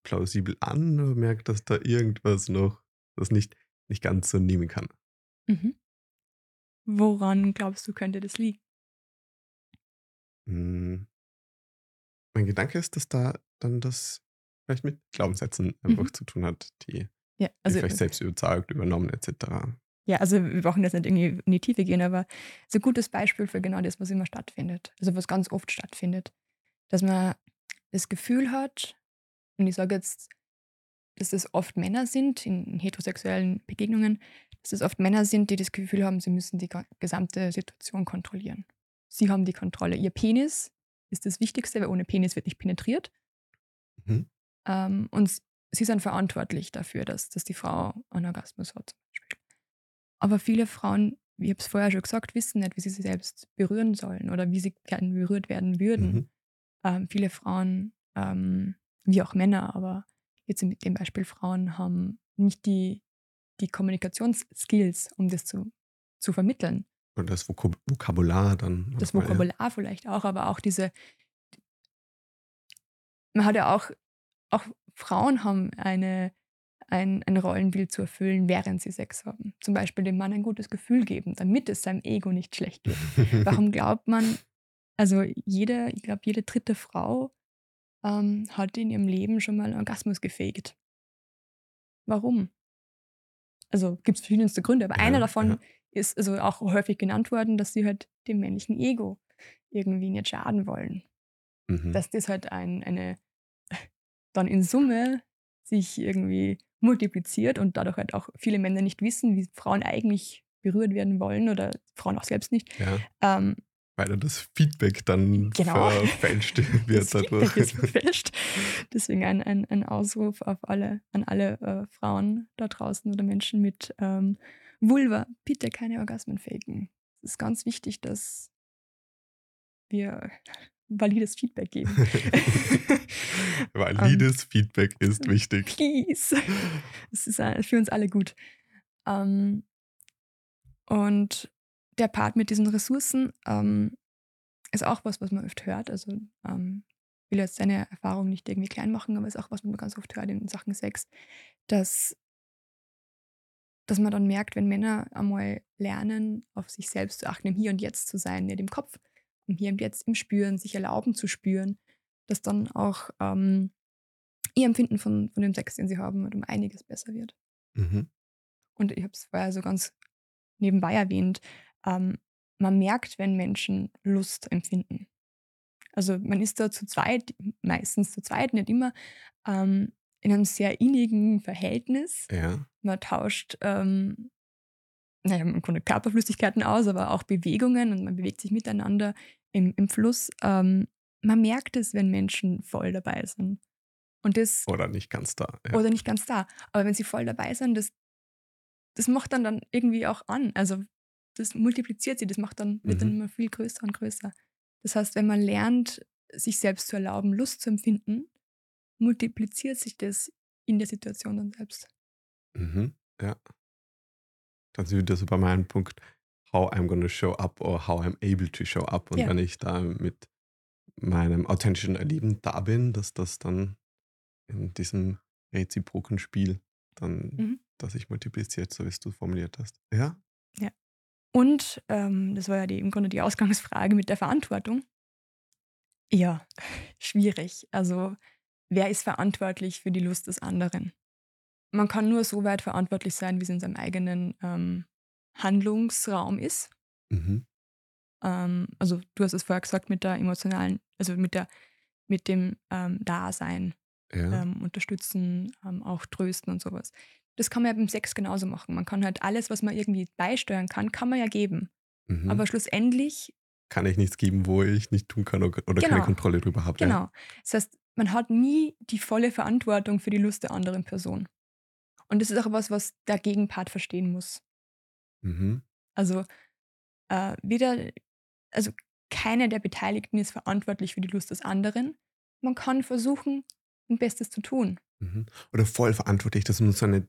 plausibel an, aber merkt, dass da irgendwas noch, das nicht, nicht ganz so nehmen kann. Mhm. Woran glaubst du, könnte das liegen? Hm. Mein Gedanke ist, dass da dann das vielleicht mit Glaubenssätzen einfach Mhm. zu tun hat, die, Ja, die also, vielleicht selbst überzeugt, übernommen etc. ja, also wir brauchen jetzt nicht irgendwie in die Tiefe gehen, aber es ist ein gutes Beispiel für genau das, was immer stattfindet. Also was ganz oft stattfindet. Dass man das Gefühl hat, und ich sage jetzt, dass das oft Männer sind in, heterosexuellen Begegnungen, dass es oft Männer sind, die das Gefühl haben, sie müssen die gesamte Situation kontrollieren. Sie haben die Kontrolle. Ihr Penis ist das Wichtigste, weil ohne Penis wird nicht penetriert. Mhm. Ähm, und sie sind verantwortlich dafür, dass, dass die Frau einen Orgasmus hat, zum Beispiel. Aber viele Frauen, wie ich habe es vorher schon gesagt, wissen nicht, wie sie sich selbst berühren sollen oder wie sie gerne berührt werden würden. Mhm. Ähm, viele Frauen, ähm, wie auch Männer, aber jetzt in dem Beispiel Frauen, haben nicht die, die Kommunikationsskills, um das zu, zu vermitteln. Und das Vokab Vokabular dann. Das. Vokabular vielleicht auch, aber auch diese. Man hat ja auch, auch Frauen haben eine, ein, ein Rollenbild zu erfüllen, während sie Sex haben. Zum Beispiel dem Mann ein gutes Gefühl geben, damit es seinem Ego nicht schlecht geht. <laughs> Warum glaubt man, also jede, ich glaube, jede dritte Frau ähm, hat in ihrem Leben schon mal einen Orgasmus gefegt. Warum? Also gibt es verschiedenste Gründe, aber Ja, einer davon ja. ist also auch häufig genannt worden, dass sie halt dem männlichen Ego irgendwie nicht schaden wollen. Mhm. Dass das halt ein, eine dann in Summe sich irgendwie multipliziert und dadurch halt auch viele Männer nicht wissen, wie Frauen eigentlich berührt werden wollen oder Frauen auch selbst nicht. ja, Ähm, weil dann das Feedback dann Genau. verfälscht <laughs> wird das Feedback dadurch. ist verfälscht. Deswegen ein, ein, ein Ausruf auf alle, an alle äh, Frauen da draußen oder Menschen mit ähm, Vulva. Bitte keine Orgasmen faken. Es ist ganz wichtig, dass wir valides Feedback geben. <laughs> Valides Feedback ist <laughs> wichtig. Please. Es ist äh, für uns alle gut. Ähm, und der Part mit diesen Ressourcen ähm, ist auch was, was man oft hört. Also ähm, ich will jetzt seine Erfahrung nicht irgendwie klein machen, aber ist auch was, was man ganz oft hört in Sachen Sex, dass, dass man dann merkt, wenn Männer einmal lernen, auf sich selbst zu achten, im Hier und Jetzt zu sein, nicht im Kopf, im Hier und Jetzt, im Spüren, sich erlauben zu spüren, dass dann auch ähm, ihr Empfinden von, von dem Sex, den sie haben, um einiges besser wird. Mhm. Und ich habe es vorher so ganz nebenbei erwähnt, ähm, man merkt, wenn Menschen Lust empfinden. Also man ist da zu zweit, meistens zu zweit, nicht immer, ähm, in einem sehr innigen Verhältnis. Ja. Man tauscht ähm, naja, im Grunde Körperflüssigkeiten aus, aber auch Bewegungen und man bewegt sich miteinander im, im Fluss. Ähm, man merkt es, wenn Menschen voll dabei sind. Und das Oder nicht ganz da. Ja. oder nicht ganz da. Aber wenn sie voll dabei sind, das, das macht dann, dann irgendwie auch an. Also das multipliziert sie, das macht dann, wird dann Mhm. immer viel größer und größer. Das heißt, wenn man lernt, sich selbst zu erlauben, Lust zu empfinden, multipliziert sich das in der Situation dann selbst. Mhm. Ja. Dann sind wir wieder so bei meinem Punkt, how I'm gonna show up or how I'm able to show up. Und Ja. wenn ich da mit meinem authentischen Erleben da bin, dass das dann in diesem reziproken Spiel dann, Mhm. dass sich multipliziert, so wie es du formuliert hast. Ja? Ja. Und ähm, das war ja die, im Grunde die Ausgangsfrage mit der Verantwortung. Ja, schwierig. Also, wer ist verantwortlich für die Lust des anderen? Man kann nur so weit verantwortlich sein, wie es in seinem eigenen ähm, Handlungsraum ist. Mhm. Ähm, also, du hast es vorher gesagt mit der emotionalen, also mit der, mit dem ähm, Dasein, Ja. ähm, unterstützen, ähm, auch trösten und sowas. Das kann man ja beim Sex genauso machen. Man kann halt alles, was man irgendwie beisteuern kann, kann man ja geben. Mhm. Aber schlussendlich Kann ich nichts geben, wo ich nicht tun kann oder oder keine Genau. Kontrolle drüber habe. Ja. Genau. Das heißt, man hat nie die volle Verantwortung für die Lust der anderen Person. Und das ist auch was, was der Gegenpart verstehen muss. Mhm. Also äh, weder, also keiner der Beteiligten ist verantwortlich für die Lust des anderen. Man kann versuchen, ein Bestes zu tun. Mhm. Oder voll verantwortlich, dass man so eine,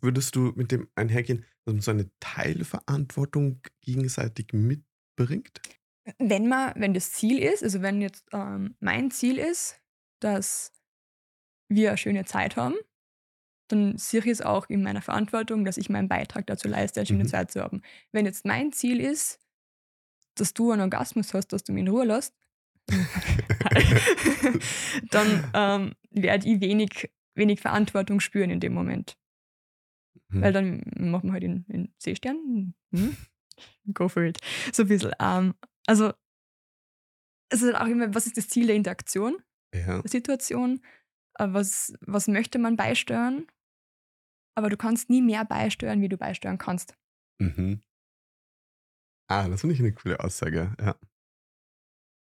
würdest du mit dem einhergehen, dass man so eine Teilverantwortung gegenseitig mitbringt? Wenn man, wenn das Ziel ist, also wenn jetzt ähm, mein Ziel ist, dass wir eine schöne Zeit haben, dann sehe ich es auch in meiner Verantwortung, dass ich meinen Beitrag dazu leiste, eine schöne Mhm. Zeit zu haben. Wenn jetzt mein Ziel ist, dass du einen Orgasmus hast, dass du mich in Ruhe lässt, <laughs> dann ähm, werde ich wenig, wenig Verantwortung spüren in dem Moment. Mhm. Weil dann machen wir halt in, in Seestern. Hm? Go for it. So ein bisschen. Ähm, also, es ist halt auch immer, was ist das Ziel der Interaktion, ja. der Situation? Äh, was, was möchte man beisteuern? Aber du kannst nie mehr beisteuern, wie du beisteuern kannst. Mhm. Ah, das finde ich eine coole Aussage, ja.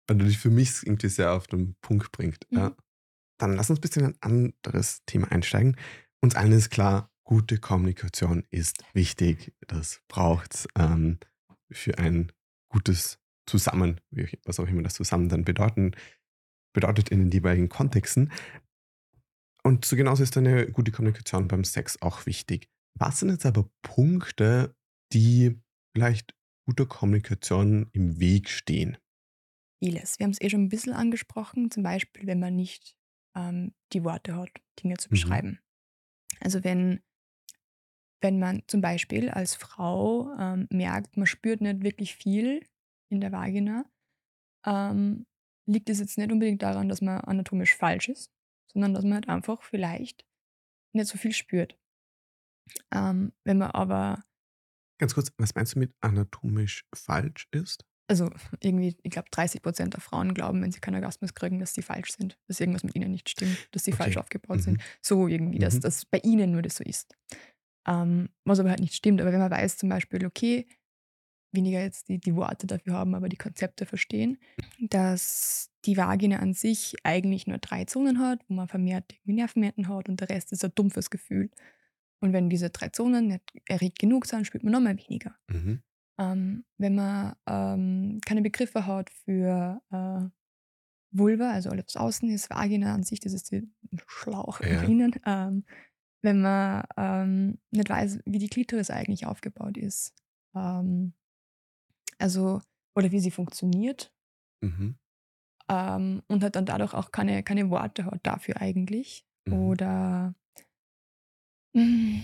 Und die für mich irgendwie sehr auf den Punkt bringt. Ja. Mhm. Dann lass uns ein bisschen in ein anderes Thema einsteigen. Uns allen ist klar, gute Kommunikation ist wichtig. Das braucht es ähm, für ein gutes Zusammen, was auch immer das Zusammen dann bedeuten, bedeutet in den jeweiligen Kontexten. Und so genauso ist eine gute Kommunikation beim Sex auch wichtig. Was sind jetzt aber Punkte, die vielleicht guter Kommunikation im Weg stehen? Vieles. Wir haben es eh schon ein bisschen angesprochen, zum Beispiel, wenn man nicht ähm, die Worte hat, Dinge zu Mhm. beschreiben. Also wenn, wenn man zum Beispiel als Frau ähm, merkt, man spürt nicht wirklich viel in der Vagina, ähm, liegt es jetzt nicht unbedingt daran, dass man anatomisch falsch ist, sondern dass man halt einfach vielleicht nicht so viel spürt. Ähm, wenn man aber Ganz kurz, was meinst du mit anatomisch falsch ist? also irgendwie, ich glaube, 30 Prozent der Frauen glauben, wenn sie keinen Orgasmus kriegen, dass sie falsch sind, dass irgendwas mit ihnen nicht stimmt, dass sie Okay. falsch aufgebaut Mhm. sind. So irgendwie, dass Mhm. das bei ihnen nur das so ist. Ähm, was aber halt nicht stimmt. Aber wenn man weiß zum Beispiel, okay, weniger jetzt die, die Worte dafür haben, aber die Konzepte verstehen, dass die Vagina an sich eigentlich nur drei Zonen hat, wo man vermehrt irgendwie Nervenmärkten hat und der Rest ist ein dumpfes Gefühl. Und wenn diese drei Zonen nicht erregt genug sind, spürt man nochmal weniger. Mhm. Ähm, wenn man ähm, keine Begriffe hat für äh, Vulva, also alles was außen ist, Vagina an sich, das ist der Schlauch Ja. innen. Ähm, wenn man ähm, nicht weiß, wie die Klitoris eigentlich aufgebaut ist. Ähm, also, oder wie sie funktioniert. Mhm. Ähm, und hat dann dadurch auch keine, keine Worte hat dafür eigentlich. Mhm. Oder mm,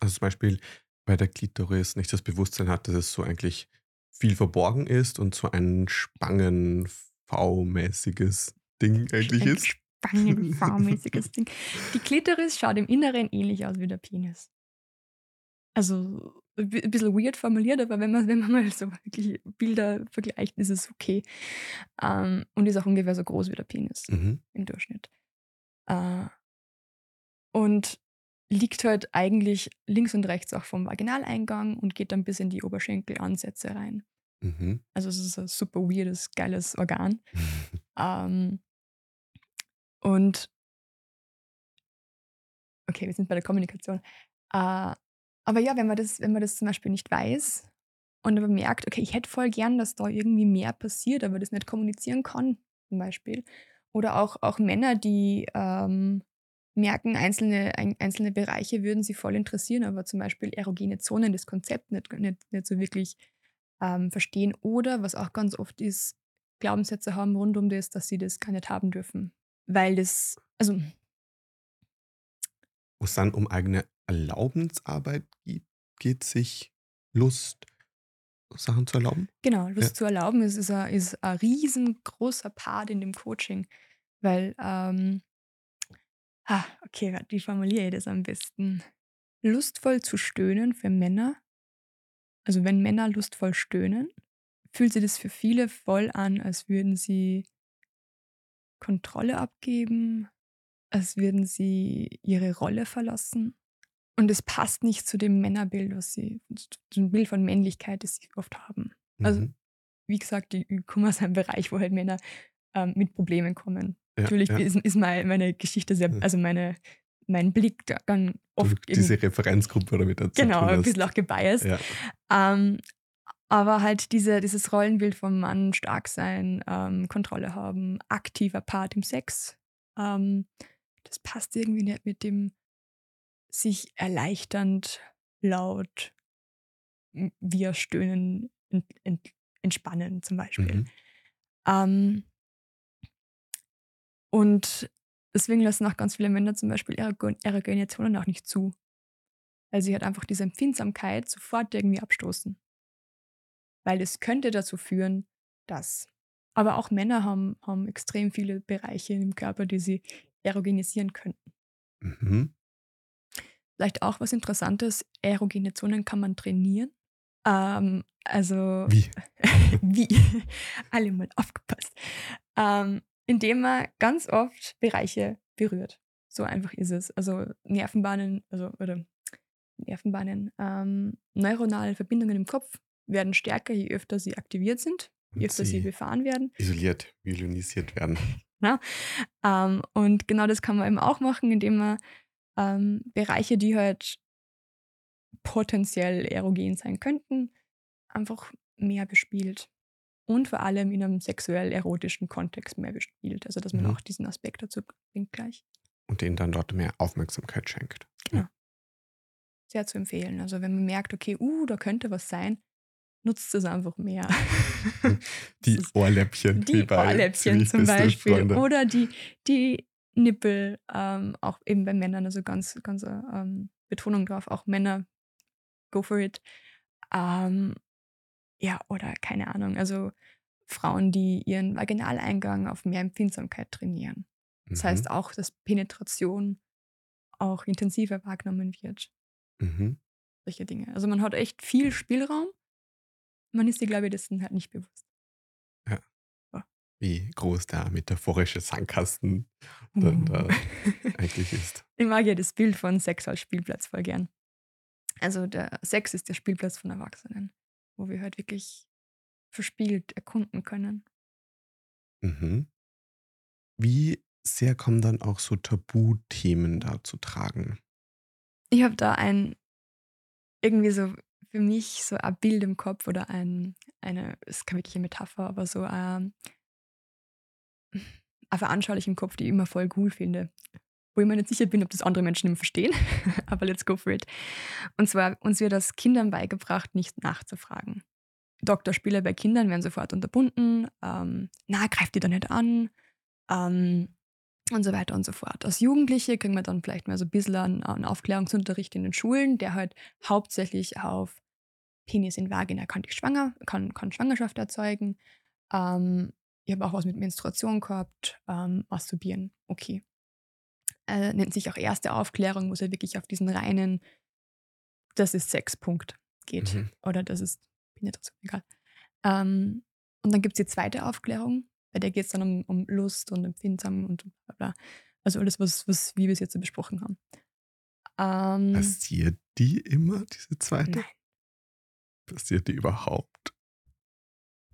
Also zum Beispiel bei der Klitoris nicht das Bewusstsein hat, dass es so eigentlich viel verborgen ist und so ein Spangen-V-mäßiges Ding eigentlich ein ist. Spangenformäßiges <laughs> Ding. Die Klitoris schaut im Inneren ähnlich aus wie der Penis. Also ein bi- ein bisschen weird formuliert, aber wenn man, <laughs> wenn man mal so wirklich Bilder vergleicht, ist es okay. Ähm, und ist auch ungefähr so groß wie der Penis Mhm. im Durchschnitt. Äh, und liegt halt eigentlich links und rechts auch vom Vaginaleingang und geht dann bis in die Oberschenkelansätze rein. Mhm. Also es ist ein super weirdes, geiles Organ. <laughs> Ähm, und okay, wir sind bei der Kommunikation. Äh, aber ja, wenn man, das, wenn man das zum Beispiel nicht weiß und aber merkt, okay, ich hätte voll gern, dass da irgendwie mehr passiert, aber das nicht kommunizieren kann, zum Beispiel. Oder auch, auch Männer, die ähm, merken, einzelne, ein, einzelne Bereiche würden sie voll interessieren, aber zum Beispiel erogene Zonen, das Konzept nicht, nicht, nicht so wirklich ähm, verstehen. Oder was auch ganz oft ist, Glaubenssätze haben rund um das, dass sie das gar nicht haben dürfen. Weil das, also Wo es dann um eigene Erlaubensarbeit geht, geht sich Lust, Sachen zu erlauben? genau, Lust zu erlauben ist, ist, ein, ist ein riesengroßer Part in dem Coaching. Weil, ähm, ah, okay, wie formuliere ich das am besten? Lustvoll zu stöhnen für Männer, also wenn Männer lustvoll stöhnen, fühlt sich das für viele voll an, als würden sie Kontrolle abgeben, als würden sie ihre Rolle verlassen. Und es passt nicht zu dem Männerbild, was sie, zu dem Bild von Männlichkeit, das sie oft haben. Also, Mhm. wie gesagt, ich komme aus einem Bereich, wo halt Männer ähm, mit Problemen kommen. Ja, Natürlich ja. ist, ist mein, meine Geschichte sehr, also meine, mein Blick da dann Du, oft diese eben, Referenzgruppe oder mit dazu genau, ein bisschen auch gebiased. Ja. Ähm, aber halt diese, dieses Rollenbild vom Mann, stark sein, ähm, Kontrolle haben, aktiver Part im Sex, ähm, das passt irgendwie nicht mit dem sich erleichternd, laut, m- wir stöhnen, ent, ent, entspannen zum Beispiel. Mhm. Ähm, und deswegen lassen auch ganz viele Männer zum Beispiel Erogen- Erogenationen auch nicht zu. Weil sie halt einfach diese Empfindsamkeit sofort irgendwie abstoßen. Weil es könnte dazu führen, dass. Aber auch Männer haben, haben extrem viele Bereiche im Körper, die sie erogenisieren könnten. Mhm. Vielleicht auch was Interessantes, erogene Zonen kann man trainieren. Ähm, also Wie? <laughs> wie? Alle mal aufgepasst. Ähm, indem man ganz oft Bereiche berührt. So einfach ist es. Also Nervenbahnen, also oder Nervenbahnen, ähm, neuronale Verbindungen im Kopf werden stärker, je öfter sie aktiviert sind, je öfter sie sie befahren werden. isoliert, violinisiert werden. <laughs> Ähm, und genau das kann man eben auch machen, indem man ähm, Bereiche, die halt potenziell erogen sein könnten, einfach mehr bespielt. Und vor allem in einem sexuell-erotischen Kontext mehr bespielt. Also, dass man Mhm. auch diesen Aspekt dazu bringt gleich. Und denen dann dort mehr Aufmerksamkeit schenkt. Sehr zu empfehlen. Also, wenn man merkt, okay, uh, da könnte was sein, nutzt es einfach mehr. <laughs> <laughs> Die Ohrläppchen. Die bei Ohrläppchen zum Beispiel. Freunde. Oder die, die Nippel, ähm, auch eben bei Männern, also ganz, ganz äh, ähm, Betonung drauf, auch Männer, go for it. Ähm, ja, oder keine Ahnung, also Frauen, die ihren Vaginaleingang auf mehr Empfindsamkeit trainieren. Das Mhm. heißt auch, dass Penetration auch intensiver wahrgenommen wird. Mhm. Solche Dinge. Also man hat echt viel Spielraum. Man ist sich, glaube ich, dessen halt nicht bewusst. Wie groß der metaphorische Sandkasten dann da <laughs> eigentlich ist. Ich mag ja das Bild von Sex als Spielplatz voll gern. Also der Sex ist der Spielplatz von Erwachsenen, wo wir halt wirklich verspielt erkunden können. Mhm. Wie sehr kommen dann auch so Tabuthemen da zu tragen? Ich habe da ein, irgendwie so für mich so ein Bild im Kopf oder ein, eine, es ist keine wirkliche Metapher, aber so ein, eine veranschaulich im Kopf, die ich immer voll cool finde. Wo ich mir nicht sicher bin, ob das andere Menschen immer verstehen, <laughs> aber let's go for it. Und zwar, uns wird das Kindern beigebracht, nicht nachzufragen. Doktorspiele bei Kindern werden sofort unterbunden. Ähm, na, greift die doch nicht an. Ähm, und so weiter und so fort. Als Jugendliche kriegen wir dann vielleicht mal so ein bisschen einen, einen Aufklärungsunterricht in den Schulen, der halt hauptsächlich auf Penis in Vagina kann dich schwanger, kann, kann Schwangerschaft erzeugen. Ähm, ich habe auch was mit Menstruation gehabt, ähm, masturbieren, okay. Äh, nennt sich auch erste Aufklärung, wo es ja wirklich auf diesen reinen, das ist Sexpunkt geht. Mhm. Oder das ist Penetration, egal. Ähm, und dann gibt es die zweite Aufklärung, bei der geht es dann um, um Lust und empfindsam und bla bla. Also alles, was, was wir bis jetzt so besprochen haben. Ähm, Passiert die immer, diese zweite? Nein. Passiert die überhaupt?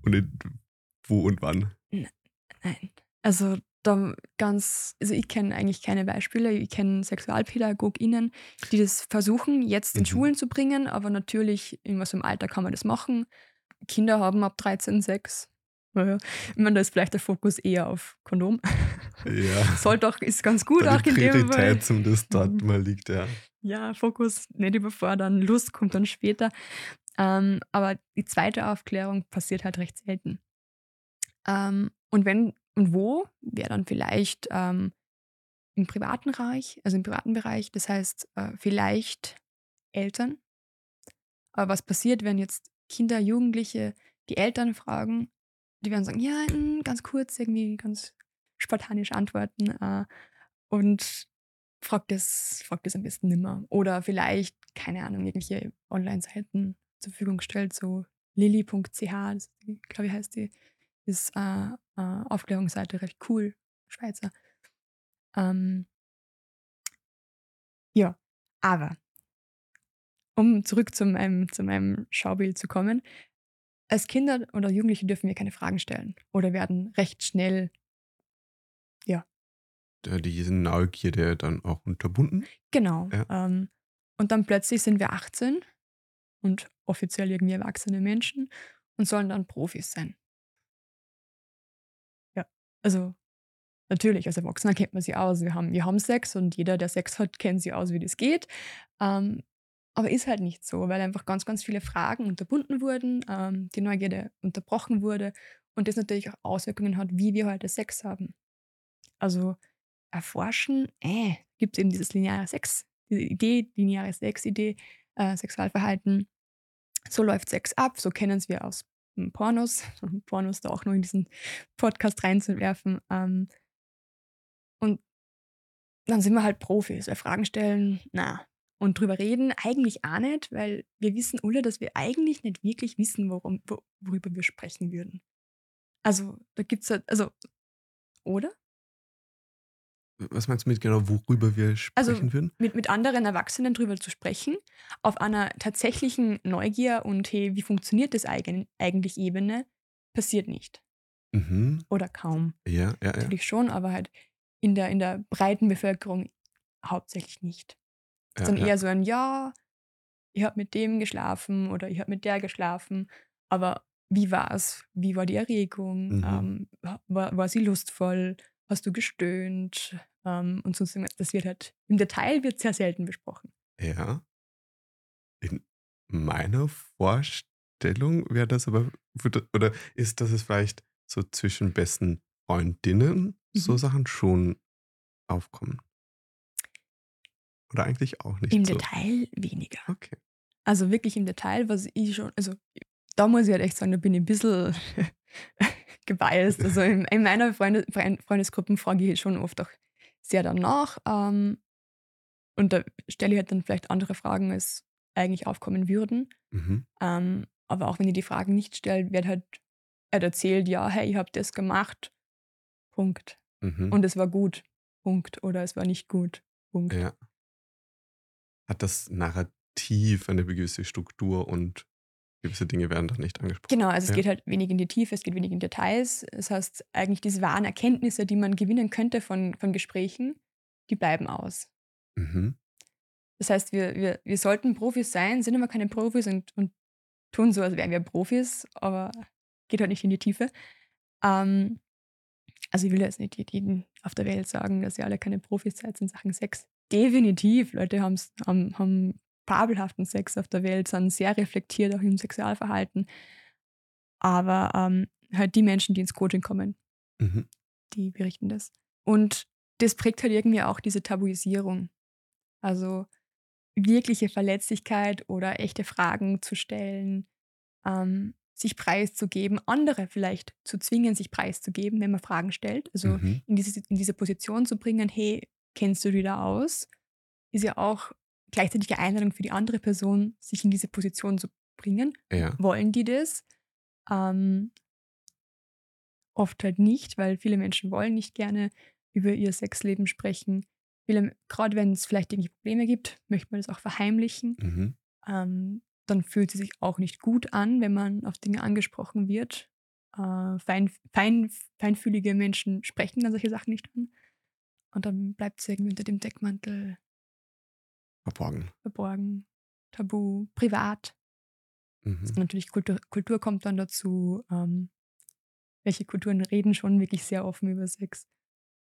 Und in, wo und wann? Nein. Also da ganz, also ich kenne eigentlich keine Beispiele. Ich kenne SexualpädagogInnen, die das versuchen, jetzt in Mhm. Schulen zu bringen, aber natürlich, in was im Alter kann man das machen. Kinder haben ab 13 Sex. Naja, ich meine, da ist vielleicht der Fokus eher auf Kondom. Ja. <laughs> Soll doch, ist ganz gut Da auch die in dem Fall. Zum das dort Mhm. mal liegt, ja. Ja, Fokus nicht überfordern, Lust kommt dann später. Ähm, aber die zweite Aufklärung passiert halt recht selten. Ähm, und wenn und wo, wäre dann vielleicht ähm, im privaten Bereich, also im privaten Bereich, das heißt äh, vielleicht Eltern. Aber was passiert, wenn jetzt Kinder, Jugendliche die Eltern fragen, die werden sagen, ja, hm, ganz kurz, irgendwie ganz spartanisch antworten äh, und fragt es, fragt es am besten nimmer. Oder vielleicht, keine Ahnung, irgendwelche Online-Seiten zur Verfügung gestellt, so lilly.ch, glaube ich heißt die, ist äh, äh, Aufklärungsseite recht cool, Schweizer. Ähm, ja, aber um zurück zu meinem, zu meinem Schaubild zu kommen, als Kinder oder Jugendliche dürfen wir keine Fragen stellen oder werden recht schnell, ja. Diese Neugierde dann auch unterbunden? Genau. Ja. Ähm, und dann plötzlich sind wir 18 und offiziell irgendwie erwachsene Menschen und sollen dann Profis sein. Also natürlich, als Erwachsener kennt man sie aus. Wir haben, wir haben Sex und jeder, der Sex hat, kennt sie aus, wie das geht. Ähm, aber ist halt nicht so, weil einfach ganz, ganz viele Fragen unterbunden wurden, ähm, die Neugierde unterbrochen wurde und das natürlich auch Auswirkungen hat, wie wir heute Sex haben. Also erforschen, äh, gibt es eben dieses lineare Sex, diese Idee, lineare Sex-Idee, äh, Sexualverhalten. So läuft Sex ab, so kennen wir aus Pornos, <laughs> Pornos da auch nur in diesen Podcast reinzuwerfen. Ähm, und dann sind wir halt Profis, weil Fragen stellen, na, und drüber reden eigentlich auch nicht, weil wir wissen alle, dass wir eigentlich nicht wirklich wissen, worum, worüber wir sprechen würden. Also, da gibt es halt, also, oder? Was meinst du mit genau, worüber wir also, sprechen also, würden? Mit, mit anderen Erwachsenen drüber zu sprechen, auf einer tatsächlichen Neugier und hey, wie funktioniert das eigentlich Ebene, passiert nicht. Mhm. Oder kaum. Ja, ja, ja. Natürlich schon, aber halt in der, in der breiten Bevölkerung hauptsächlich nicht. Ja, dann ja. eher so ein Ja, ich habe mit dem geschlafen oder ich habe mit der geschlafen. Aber wie war es? Wie war die Erregung? Mhm. Ähm, war, war sie lustvoll? Hast du gestöhnt? Ähm, und sonst das wird halt im Detail wird sehr selten besprochen. Ja. In meiner Vorstellung wäre das aber, oder ist das es vielleicht so zwischen besten Freundinnen mhm. so Sachen schon aufkommen? Oder eigentlich auch nicht Im so? Detail weniger. Okay. Also wirklich im Detail, was ich schon, also da muss ich halt echt sagen, da bin ich ein bisschen <laughs> gebiased. Also in, in meiner Freunde, Freundesgruppen frage ich schon oft auch sehr danach. Ähm, und da stelle ich halt dann vielleicht andere Fragen, als eigentlich aufkommen würden. Mhm. Ähm, aber auch wenn ich die Fragen nicht stelle, wird halt er erzählt, ja, hey, ich habe das gemacht. Punkt. Mhm. Und es war gut. Punkt. Oder es war nicht gut. Punkt. Ja hat das Narrativ eine gewisse Struktur und gewisse Dinge werden dann nicht angesprochen. Genau, also es ja. geht halt wenig in die Tiefe, es geht wenig in Details. Das heißt, eigentlich diese wahren Erkenntnisse, die man gewinnen könnte von, von Gesprächen, die bleiben aus. Mhm. Das heißt, wir, wir, wir sollten Profis sein, sind aber keine Profis und, und tun so, als wären wir Profis, aber geht halt nicht in die Tiefe. Ähm, also ich will jetzt nicht jedem auf der Welt sagen, dass ihr alle keine Profis seid in Sachen Sex definitiv, Leute haben, haben fabelhaften Sex auf der Welt, sind sehr reflektiert auch im Sexualverhalten. Aber ähm, halt die Menschen, die ins Coaching kommen, mhm. die berichten das. Und das prägt halt irgendwie auch diese Tabuisierung. Also wirkliche Verletzlichkeit oder echte Fragen zu stellen, ähm, sich preiszugeben, andere vielleicht zu zwingen, sich preiszugeben, wenn man Fragen stellt. Also mhm. in, diese, in diese Position zu bringen, hey, kennst du dich da aus, ist ja auch gleichzeitig eine Einladung für die andere Person, sich in diese Position zu bringen. Ja. Wollen die das? Ähm, oft halt nicht, weil viele Menschen wollen nicht gerne über ihr Sexleben sprechen. gerade wenn es vielleicht irgendwie Probleme gibt, möchte man das auch verheimlichen. Mhm. Ähm, dann fühlt es sich auch nicht gut an, wenn man auf Dinge angesprochen wird. Äh, fein, fein, feinfühlige Menschen sprechen dann solche Sachen nicht an. Und dann bleibt es irgendwie unter dem Deckmantel verborgen. Verborgen, tabu, privat. Mhm. natürlich Kultur, Kultur kommt dann dazu. Ähm, welche Kulturen reden schon wirklich sehr offen über Sex?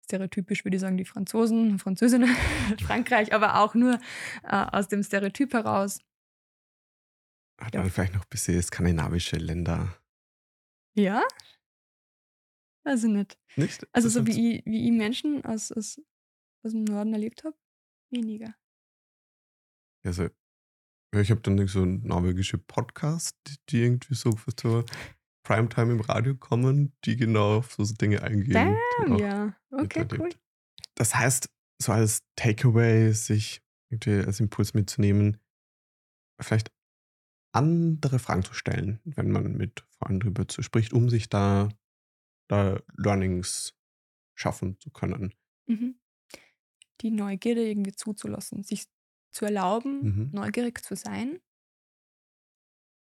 Stereotypisch würde ich sagen, die Franzosen, Französinnen, <laughs> Frankreich, aber auch nur äh, aus dem Stereotyp heraus. Hat ja. dann vielleicht noch ein bisschen skandinavische Länder. Ja? Weiß ich nicht. Nicht? Also Das so wie ich, wie ich Menschen aus, aus, aus dem Norden erlebt habe, weniger. Also, ja, ich habe dann so norwegische Podcasts, die, irgendwie so für so Primetime im Radio kommen, die genau auf so Dinge eingehen. Damn, ja. Okay, cool. Das heißt, so als Takeaway, sich irgendwie als Impuls mitzunehmen, vielleicht andere Fragen zu stellen, wenn man mit Freunden darüber zu spricht, um sich da, da Learnings schaffen zu können. Mhm. Die Neugierde irgendwie zuzulassen, sich zu erlauben, Mhm. neugierig zu sein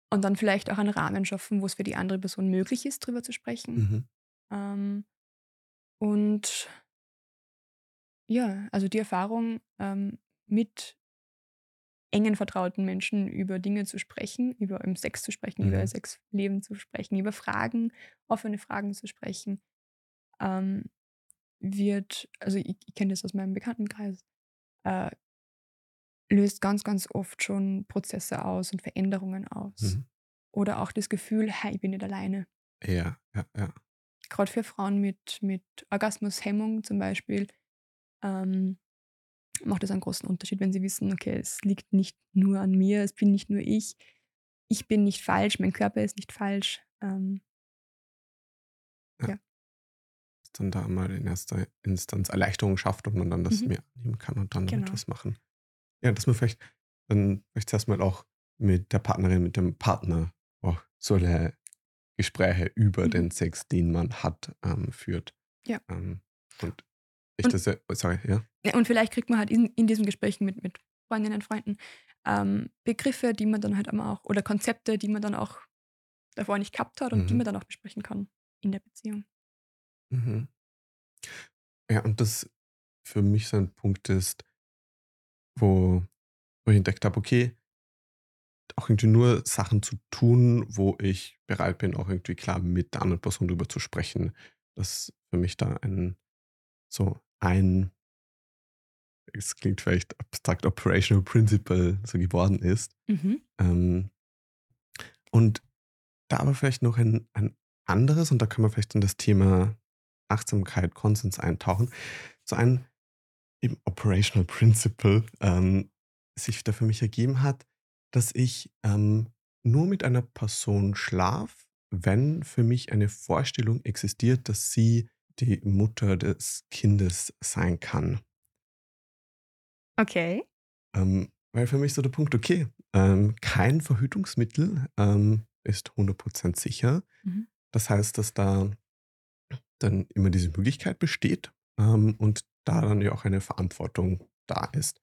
und dann vielleicht auch einen Rahmen schaffen, wo es für die andere Person möglich ist, darüber zu sprechen. Mhm. Ähm, und ja, also die Erfahrung ähm, mit engen vertrauten Menschen über Dinge zu sprechen, über im Sex zu sprechen, über Mhm. ihr Sexleben zu sprechen, über Fragen, offene Fragen zu sprechen, ähm, wird, also ich, ich kenne das aus meinem Bekanntenkreis, äh, löst ganz, ganz oft schon Prozesse aus und Veränderungen aus. Mhm. Oder auch das Gefühl, hey, ich bin nicht alleine. Ja, ja, ja. gerade für Frauen mit, mit Orgasmushemmung zum Beispiel, ähm, macht es einen großen Unterschied, wenn sie wissen, okay, es liegt nicht nur an mir, es bin nicht nur ich, ich bin nicht falsch, mein Körper ist nicht falsch. Ähm, Dass dann da mal in erster Instanz Erleichterung schafft und man dann das Mhm. mehr annehmen kann und dann Genau. was machen. Ja, dass man vielleicht dann vielleicht zuerst mal auch mit der Partnerin, mit dem Partner auch solche Gespräche über Mhm. den Sex, den man hat, ähm, führt. Ja. Ähm, und ich Und- das ja, sorry, ja. Ja, und vielleicht kriegt man halt in, in diesen Gesprächen mit, mit Freundinnen und Freunden ähm, Begriffe, die man dann halt immer auch, oder Konzepte, die man dann auch davor nicht gehabt hat und die Mhm. man dann auch besprechen kann in der Beziehung. Mhm. Ja, und das für mich so ein Punkt ist, wo, wo ich entdeckt habe, okay, auch irgendwie nur Sachen zu tun, wo ich bereit bin, auch irgendwie klar mit der anderen Person drüber zu sprechen. Das für mich da ein, so ein, es klingt vielleicht abstrakt, operational principle so geworden ist. Mhm. Ähm, und da aber vielleicht noch ein, ein anderes, und da kann man vielleicht in das Thema Achtsamkeit, Konsens eintauchen, so ein eben Operational Principle ähm, sich da für mich ergeben hat, dass ich ähm, nur mit einer Person schlaf, wenn für mich eine Vorstellung existiert, dass sie die Mutter des Kindes sein kann. Okay. Ähm, weil für mich so der Punkt, okay, ähm, kein Verhütungsmittel ähm, ist 100% sicher. Mhm. Das heißt, dass da dann immer diese Möglichkeit besteht ähm, und da dann ja auch eine Verantwortung da ist.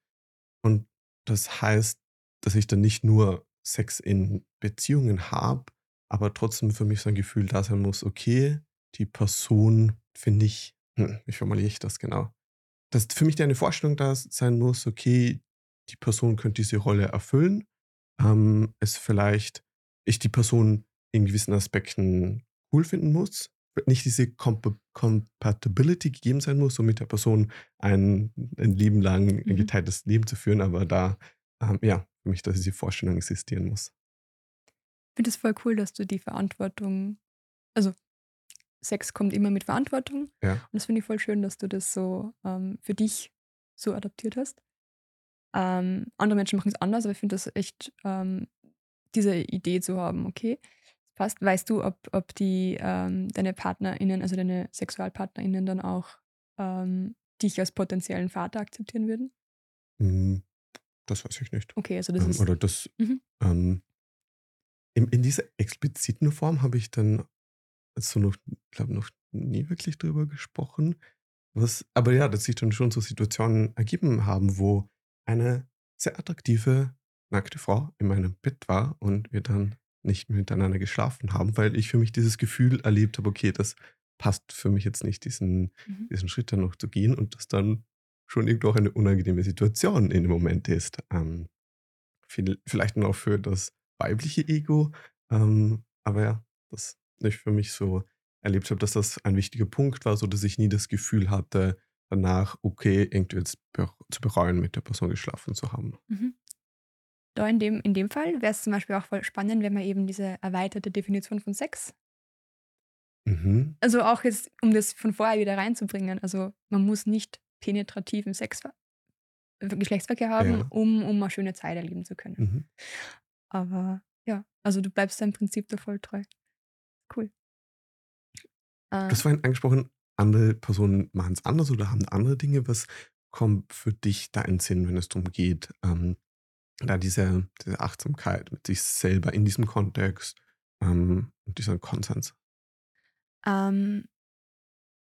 Und das heißt, dass ich dann nicht nur Sex in Beziehungen habe, aber trotzdem für mich so ein Gefühl da sein muss, okay, die Person finde ich, hm, wie formuliere ich das genau? Dass für mich eine Vorstellung da sein muss, okay, die Person könnte diese Rolle erfüllen, ähm, es vielleicht ich die Person in gewissen Aspekten cool finden muss, nicht diese Comp Compatibility gegeben sein muss, um mit der Person ein, ein Leben lang ein Mhm. geteiltes Leben zu führen, aber da, ähm, ja, für mich, dass diese Vorstellung existieren muss. Ich finde es voll cool, dass du die Verantwortung, also Sex kommt immer mit Verantwortung. Ja. Und das finde ich voll schön, dass du das so ähm, für dich so adaptiert hast. Ähm, andere Menschen machen es anders, aber ich finde das echt, ähm, diese Idee zu haben, okay, passt. Weißt du, ob, ob die ähm, deine PartnerInnen, also deine SexualpartnerInnen dann auch ähm, dich als potenziellen Vater akzeptieren würden? Hm, Das weiß ich nicht. Okay, also das Ähm, ist. oder das, Mhm. ähm, in, in dieser expliziten Form habe ich dann so noch, glaube noch nie wirklich drüber gesprochen. Was, aber ja, dass sich dann schon so Situationen ergeben haben, wo eine sehr attraktive, nackte Frau in meinem Bett war und wir dann nicht miteinander geschlafen haben, weil ich für mich dieses Gefühl erlebt habe, okay, das passt für mich jetzt nicht, diesen, Mhm. diesen Schritt dann noch zu gehen und das dann schon irgendwo auch eine unangenehme Situation in dem Moment ist. Ähm, viel, vielleicht dann auch für das weibliche Ego, ähm, aber ja, das ich für mich so erlebt habe, dass das ein wichtiger Punkt war, so dass ich nie das Gefühl hatte, danach, okay, irgendwie jetzt zu bereuen, mit der Person geschlafen zu haben. Mhm. Da in dem, in dem Fall wäre es zum Beispiel auch voll spannend, wenn man eben diese erweiterte Definition von Sex Mhm. Also auch jetzt, um das von vorher wieder reinzubringen. Also man muss nicht penetrativen Sex, Geschlechtsverkehr haben, Ja. um, um eine schöne Zeit erleben zu können. Mhm. Aber ja, also du bleibst deinem Prinzip da voll treu. Cool. Du Äh, hast vorhin angesprochen, andere Personen machen es anders oder haben andere Dinge. Was kommt für dich da in Sinn, wenn es darum geht, ähm, da diese, diese Achtsamkeit mit sich selber in diesem Kontext ähm, und dieser Konsens? ähm,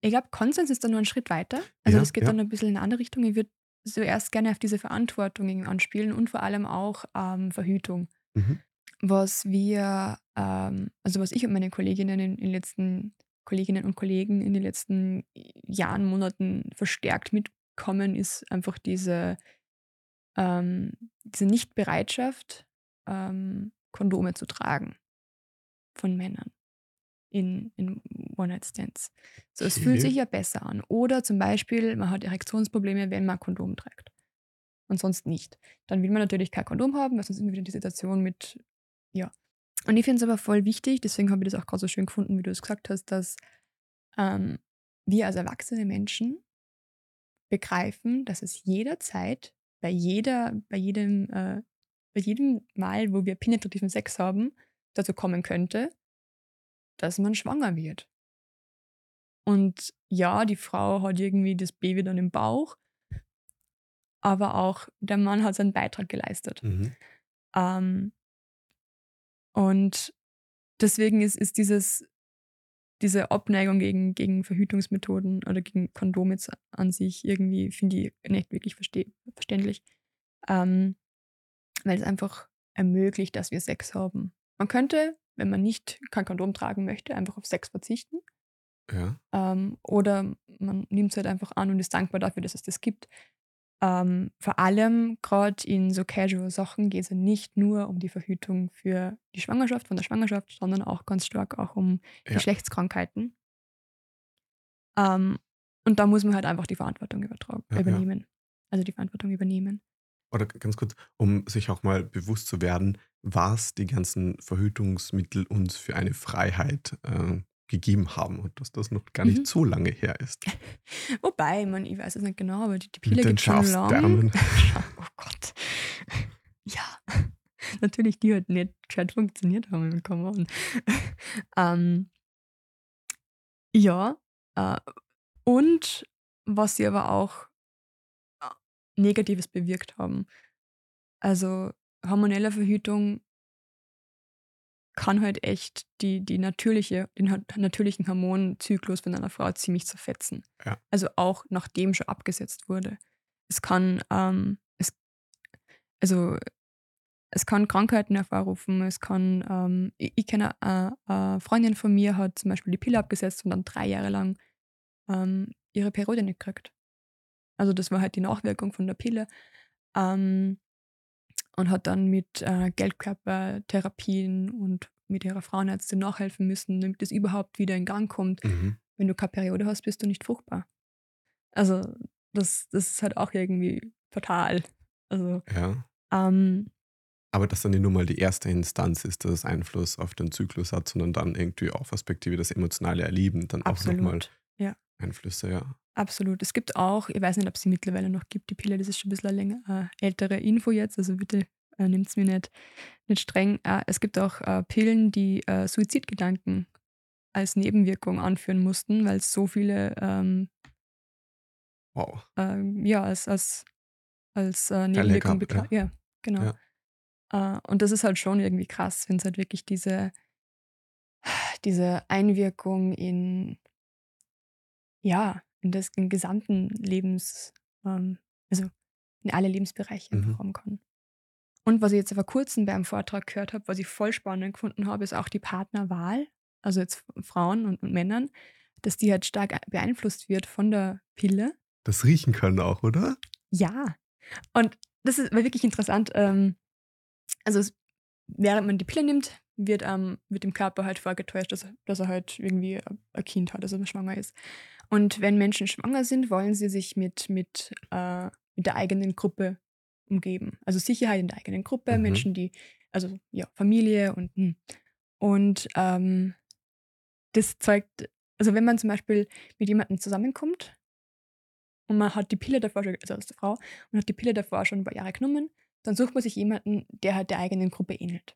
ich glaube, Konsens ist dann nur ein Schritt weiter. Also Ja, das geht ja. dann ein bisschen in eine andere Richtung. Ich würde zuerst gerne auf diese Verantwortung anspielen und vor allem auch ähm, Verhütung. Mhm. was wir, ähm, also was ich und meine Kolleginnen in, in den letzten Kolleginnen und Kollegen in den letzten Jahren, Monaten verstärkt mitkommen, ist einfach diese, ähm, diese Nichtbereitschaft, ähm, Kondome zu tragen von Männern in, in One-Night-Stands. So, es fühlt Okay. sich ja besser an. Oder zum Beispiel, man hat Erektionsprobleme, wenn man Kondom trägt. Und sonst nicht. Dann will man natürlich kein Kondom haben, weil sonst immer wieder die Situation mit, ja. Und ich finde es aber voll wichtig, deswegen habe ich das auch gerade so schön gefunden, wie du es gesagt hast, dass ähm, wir als erwachsene Menschen begreifen, dass es jederzeit, bei jeder, bei jedem, äh, bei jedem Mal, wo wir penetrativen Sex haben, dazu kommen könnte, dass man schwanger wird. Und ja, die Frau hat irgendwie das Baby dann im Bauch, aber auch der Mann hat seinen Beitrag geleistet. Mhm. Ähm, und deswegen ist, ist dieses, diese Abneigung gegen, gegen Verhütungsmethoden oder gegen Kondome jetzt an sich irgendwie, finde ich, nicht wirklich verste verständlich. Ähm, weil es einfach ermöglicht, dass wir Sex haben. Man könnte, wenn man nicht kein Kondom tragen möchte, einfach auf Sex verzichten. Ja. Ähm, oder man nimmt es halt einfach an und ist dankbar dafür, dass es das gibt. Ähm, vor allem gerade in so Casual-Sachen geht es ja nicht nur um die Verhütung für die Schwangerschaft, von der Schwangerschaft, sondern auch ganz stark auch um Ja. Geschlechtskrankheiten. Ähm, und da muss man halt einfach die Verantwortung übertragen, Ja, ja. übernehmen. Also die Verantwortung übernehmen. Oder ganz kurz, um sich auch mal bewusst zu werden, was die ganzen Verhütungsmittel uns für eine Freiheit äh, gegeben haben und dass das noch gar nicht Mhm. so lange her ist. <laughs> Wobei, man, ich weiß es nicht genau, aber die, die Pille den gibt schon lang. <laughs> Oh Gott. <laughs> Ja, natürlich, die halt nicht gescheit funktioniert haben. Come on. ähm, ja, äh, und was sie aber auch äh, Negatives bewirkt haben. Also hormonelle Verhütung kann halt echt die, die natürliche, den natürlichen Hormonzyklus von einer Frau ziemlich zerfetzen. Ja. Also auch nachdem schon abgesetzt wurde. Es kann, ähm, es, also es kann Krankheiten hervorrufen, es kann, ähm, ich, ich kenne eine, eine Freundin von mir, hat zum Beispiel die Pille abgesetzt und dann drei Jahre lang ähm, ihre Periode nicht gekriegt. Also das war halt die Nachwirkung von der Pille. Ähm, und hat dann mit äh, Geldkörpertherapien und mit ihrer Frauenärztin nachhelfen müssen, damit es überhaupt wieder in Gang kommt. Mhm. Wenn du keine Periode hast, bist du nicht fruchtbar. Also das, das ist halt auch irgendwie fatal. Also Ja. ähm, Aber dass dann nicht nur mal die erste Instanz ist, dass es Einfluss auf den Zyklus hat, sondern dann irgendwie auch perspektive das emotionale Erleben dann auch nochmal absolut. Ja, Einflüsse, ja. absolut. Es gibt auch, ich weiß nicht, ob sie mittlerweile noch gibt, die Pille, das ist schon ein bisschen eine länger, äh, ältere Info jetzt, also bitte äh, nimmt es mir nicht, nicht streng. Äh, es gibt auch äh, Pillen, die äh, Suizidgedanken als Nebenwirkung anführen mussten, weil es so viele ähm, Wow. ähm, ja, als, als, als äh, Nebenwirkung bekannt. Ja. genau. Äh, und das ist halt schon irgendwie krass, wenn es halt wirklich diese, diese Einwirkung in, ja, in das in gesamten Lebens, ähm, also in alle Lebensbereiche Mhm. haben kann. Und was ich jetzt vor kurzem bei einem Vortrag gehört habe, was ich voll spannend gefunden habe, ist auch die Partnerwahl, also jetzt Frauen und, und Männern, dass die halt stark beeinflusst wird von der Pille. Das riechen können auch, oder? Ja. Und das ist war wirklich interessant. Ähm, also es, während man die Pille nimmt, wird, ähm, wird dem Körper halt vorgetäuscht, dass, er- dass er halt irgendwie ein Kind hat, also schwanger ist. Und wenn Menschen schwanger sind, wollen sie sich mit, mit, äh, mit der eigenen Gruppe umgeben. Also Sicherheit in der eigenen Gruppe, Mhm. Menschen, die, also ja, Familie und hm. und ähm, das zeugt, also wenn man zum Beispiel mit jemandem zusammenkommt und man hat die Pille davor schon, also als Frau, und hat die Pille davor schon ein paar Jahre genommen, dann sucht man sich jemanden, der halt der eigenen Gruppe ähnelt.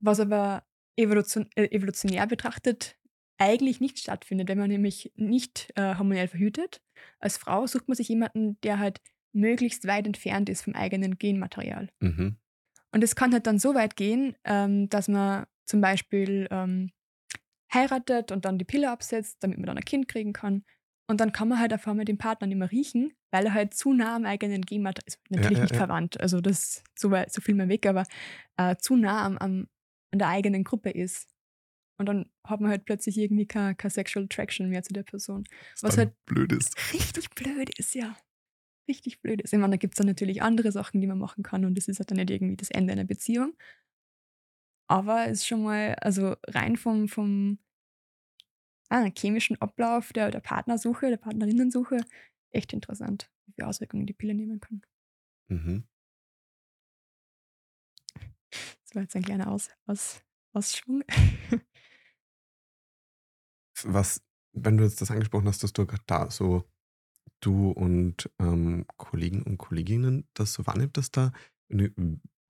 Was aber evolution, äh, evolutionär betrachtet eigentlich nicht stattfindet, wenn man nämlich nicht äh, hormonell verhütet. Als Frau sucht man sich jemanden, der halt möglichst weit entfernt ist vom eigenen Genmaterial. Mhm. Und es kann halt dann so weit gehen, ähm, dass man zum Beispiel ähm, heiratet und dann die Pille absetzt, damit man dann ein Kind kriegen kann. Und dann kann man halt auf einmal den Partner nicht mehr riechen, weil er halt zu nah am eigenen Genmaterial ist. Natürlich Ja, ja, nicht ja. verwandt, also das so, weit, so viel mehr weg, aber äh, zu nah am, am, an der eigenen Gruppe ist. Und dann hat man halt plötzlich irgendwie keine, keine Sexual Attraction mehr zu der Person. Was dann halt blöd ist. richtig blöd ist, ja. Richtig blöd ist. Ich meine, da gibt es dann natürlich andere Sachen, die man machen kann und das ist halt dann nicht irgendwie das Ende einer Beziehung. Aber es ist schon mal, also rein vom, vom ah, chemischen Ablauf der, der Partnersuche, der Partnerinnensuche, echt interessant, wie viele Auswirkungen die Pille nehmen kann. Mhm. Das war jetzt ein kleiner Aus, Aus, Ausschwung. Was, wenn du jetzt das angesprochen hast, dass du gerade da so du und ähm, Kollegen und Kolleginnen das so wahrnimmt, dass da eine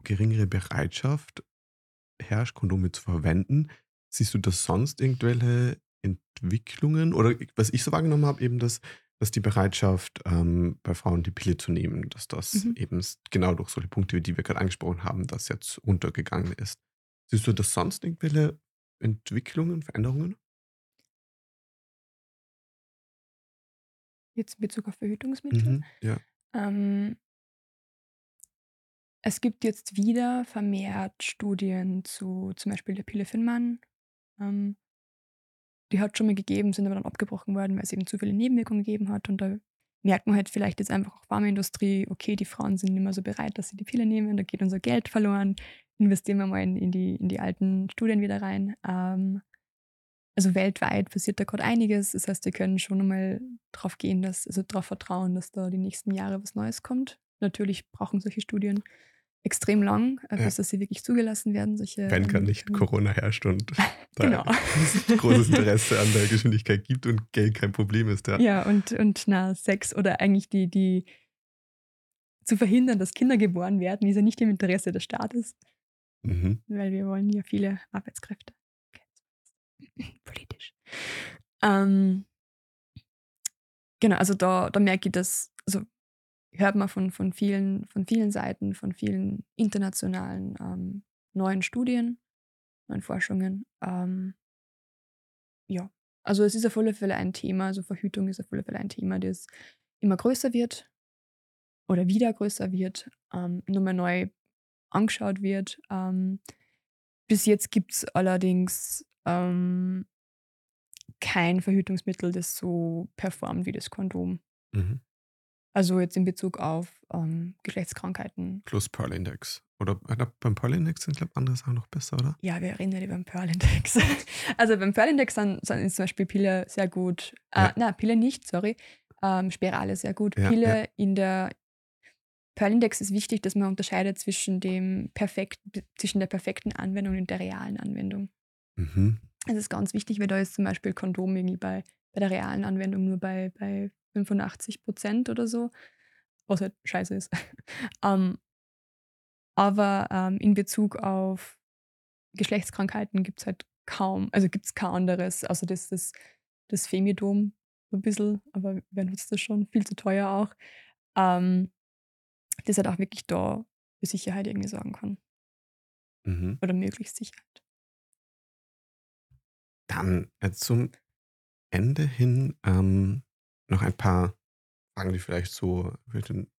geringere Bereitschaft herrscht, Kondome zu verwenden. Siehst du das sonst irgendwelche Entwicklungen? Oder was ich so wahrgenommen habe, eben, dass, dass die Bereitschaft ähm, bei Frauen die Pille zu nehmen, dass das Mhm. eben genau durch solche Punkte, die wir gerade angesprochen haben, das jetzt untergegangen ist. Siehst du das sonst irgendwelche Entwicklungen, Veränderungen? Jetzt in Bezug auf Verhütungsmittel. Mhm. Ja. Ähm, es gibt jetzt wieder vermehrt Studien zu zum Beispiel der Pille für den Mann. Ähm, die hat schon mal gegeben, sind aber dann abgebrochen worden, weil es eben zu viele Nebenwirkungen gegeben hat. Und da merkt man halt vielleicht jetzt einfach auch Pharmaindustrie, okay, die Frauen sind nicht mehr so bereit, dass sie die Pille nehmen, da geht unser Geld verloren, investieren wir mal in, in, die, in die alten Studien wieder rein. Ähm, also weltweit passiert da gerade einiges. Das heißt, wir können schon mal darauf gehen, dass, also darauf vertrauen, dass da die nächsten Jahre was Neues kommt. Natürlich brauchen solche Studien extrem lang, äh, Ja. bis dass sie wirklich zugelassen werden. Solche, Wenn gar ähm, nicht Corona herrscht und <laughs> da Genau. <laughs> großes Interesse an der Geschwindigkeit gibt und Geld kein Problem ist. Ja. Ja, und, und na, Sex oder eigentlich die, die zu verhindern, dass Kinder geboren werden, ist ja nicht im Interesse des Staates, Mhm. weil wir wollen ja viele Arbeitskräfte. <laughs> Politisch. Ähm, genau, also da, da merke ich das, also hört man von, von, vielen, von vielen Seiten, von vielen internationalen ähm, neuen Studien, neuen Forschungen. Ähm, ja, also es ist auf alle Fälle ein Thema, also Verhütung ist auf alle Fälle ein Thema, das immer größer wird oder wieder größer wird, ähm, nochmal neu angeschaut wird. Ähm, bis jetzt gibt es allerdings ähm, kein Verhütungsmittel, das so performt wie das Kondom. Mhm. Also jetzt in Bezug auf ähm, Geschlechtskrankheiten. Plus Pearl Index. Oder äh, beim Pearl Index sind, glaube ich, andere Sachen noch besser, oder? Ja, wir reden ja über den Pearl Index. <laughs> Also beim Pearl Index sind, sind zum Beispiel Pille sehr gut. Äh, Ja. Na, Pille nicht, sorry. Ähm, Spirale sehr gut. Ja, Pille in der Pearl Index ist wichtig, dass man unterscheidet zwischen dem perfekt, zwischen der perfekten Anwendung und der realen Anwendung. Mhm. Das ist ganz wichtig, weil da ist zum Beispiel Kondom irgendwie bei, bei der realen Anwendung nur bei, bei 85 Prozent oder so, was halt scheiße ist. <laughs> ähm, aber ähm, in Bezug auf Geschlechtskrankheiten gibt es halt kaum, also gibt es kein anderes, also das, das, das Femidom so ein bisschen, aber wer nutzt das schon? Viel zu teuer auch. Ähm, das halt auch wirklich da für Sicherheit irgendwie sorgen kann. Mhm. Oder möglichst Sicherheit. Dann äh, zum Ende hin ähm, noch ein paar Fragen, die vielleicht so ein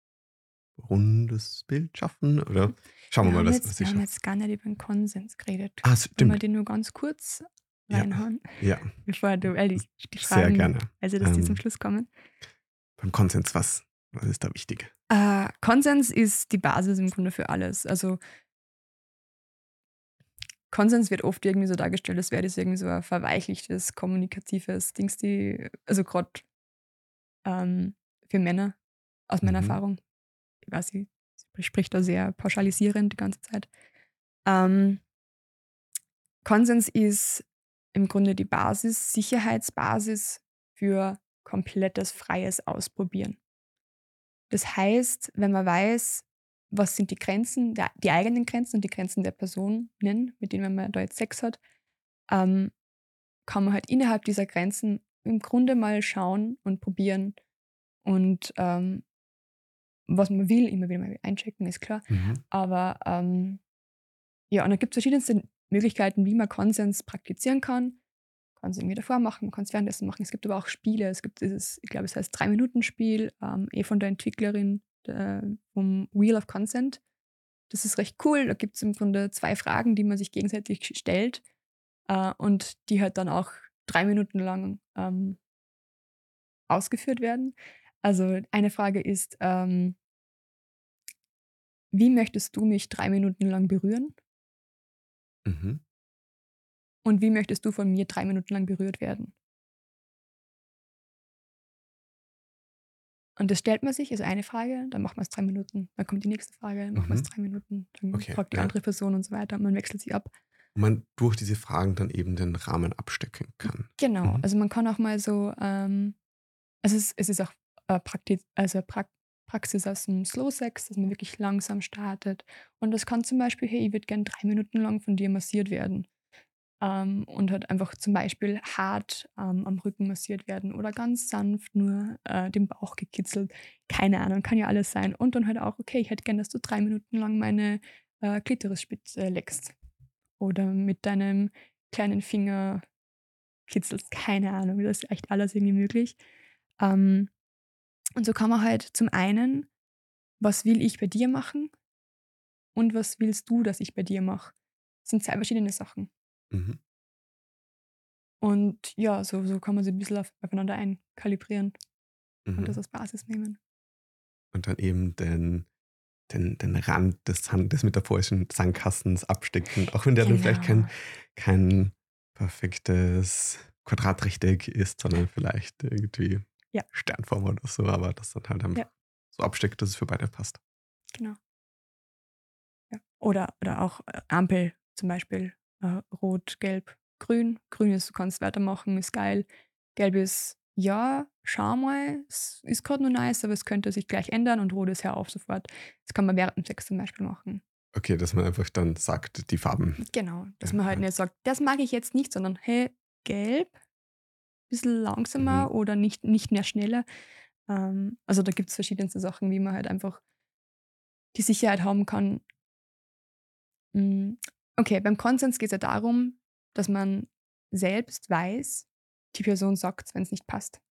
rundes Bild schaffen. Oder schauen wir, mal, haben was, jetzt, was wir ich haben schaffe. jetzt gar nicht über den Konsens geredet. Ah, Können wir stimmt. den nur ganz kurz Ja. reinhauen, Ja, <laughs> bevor du, weil die, die sehr Fragen, gerne. also dass die zum Ähm, Schluss kommen. Beim Konsens, was, was ist da wichtig? Äh, Konsens ist die Basis im Grunde für alles. Also Konsens wird oft irgendwie so dargestellt, als wäre das irgendwie so ein verweichlichtes, kommunikatives Dings, die, also gerade ähm, für Männer, aus meiner Mhm. Erfahrung, ich weiß, ich spricht da sehr pauschalisierend die ganze Zeit. Ähm, Konsens ist im Grunde die Basis, Sicherheitsbasis für komplettes freies Ausprobieren. Das heißt, wenn man weiß, was sind die Grenzen, der, die eigenen Grenzen und die Grenzen der Personen, mit denen man da jetzt Sex hat, ähm, kann man halt innerhalb dieser Grenzen im Grunde mal schauen und probieren und ähm, was man will, immer wieder mal einchecken, ist klar. Mhm. Aber ähm, ja, und da gibt es verschiedenste Möglichkeiten, wie man Konsens praktizieren kann. Man kann es irgendwie davor machen, man kann es währenddessen machen. Es gibt aber auch Spiele. Es gibt dieses, ich glaube, es heißt Drei-Minuten-Spiel, ähm, eh von der Entwicklerin der, vom Wheel of Consent. Das ist recht cool. Da gibt es im Grunde zwei Fragen, die man sich gegenseitig stellt äh, und die halt dann auch drei Minuten lang ähm, ausgeführt werden. Also eine Frage ist, ähm, wie möchtest du mich drei Minuten lang berühren? Mhm. Und wie möchtest du von mir drei Minuten lang berührt werden? Und das stellt man sich, also eine Frage, dann macht man es drei Minuten, dann kommt die nächste Frage, dann macht man es Mhm. drei Minuten, dann Okay, fragt die ja. andere Person und so weiter und man wechselt sie ab. Und man durch diese Fragen dann eben den Rahmen abstecken kann. Genau, Mhm. also man kann auch mal so, ähm, also es, es ist auch äh, Prakti also pra Praxis aus dem Slow Sex, dass man wirklich langsam startet. Und das kann zum Beispiel, hey, ich würde gern drei Minuten lang von dir massiert werden. Ähm, und halt einfach zum Beispiel hart ähm, am Rücken massiert werden oder ganz sanft nur äh, den Bauch gekitzelt. Keine Ahnung, kann ja alles sein. Und dann halt auch, okay, ich hätte gern, dass du drei Minuten lang meine äh, Klitorisspitze leckst. Oder mit deinem kleinen Finger kitzelst. Keine Ahnung, das ist echt alles irgendwie möglich. Ähm, und so kann man halt zum einen, was will ich bei dir machen und was willst du, dass ich bei dir mache. Das sind zwei verschiedene Sachen. Mhm. Und ja, so, so kann man sie ein bisschen auf, aufeinander einkalibrieren und das Mhm. als Basis nehmen. Und dann eben den, den, den Rand des, Sand, des metaphorischen Sandkastens abstecken, auch wenn der dann vielleicht kein, Genau. kein perfektes Quadratrechteck ist, sondern vielleicht irgendwie Ja. Sternform oder so, aber das dann halt einfach Ja. so absteckt, dass es für beide passt. Genau. Ja. Oder, oder auch äh, Ampel zum Beispiel. Äh, Rot, Gelb, Grün. Grün ist, du kannst weitermachen, ist geil. Gelb ist, ja, schau mal, es ist gerade nur nice, aber es könnte sich gleich ändern und Rot ist hör auf sofort. Das kann man während dem Sex zum Beispiel machen. Okay, dass man einfach dann sagt, die Farben. Genau, dass man halt nicht sagt, das mag ich jetzt nicht, sondern hey, gelb, bisschen langsamer Mhm. oder nicht, nicht mehr schneller. Ähm, also da gibt es verschiedenste Sachen, wie man halt einfach die Sicherheit haben kann. Mm, Okay, beim Konsens geht es ja darum, dass man selbst weiß, die Person sagt wenn es nicht passt.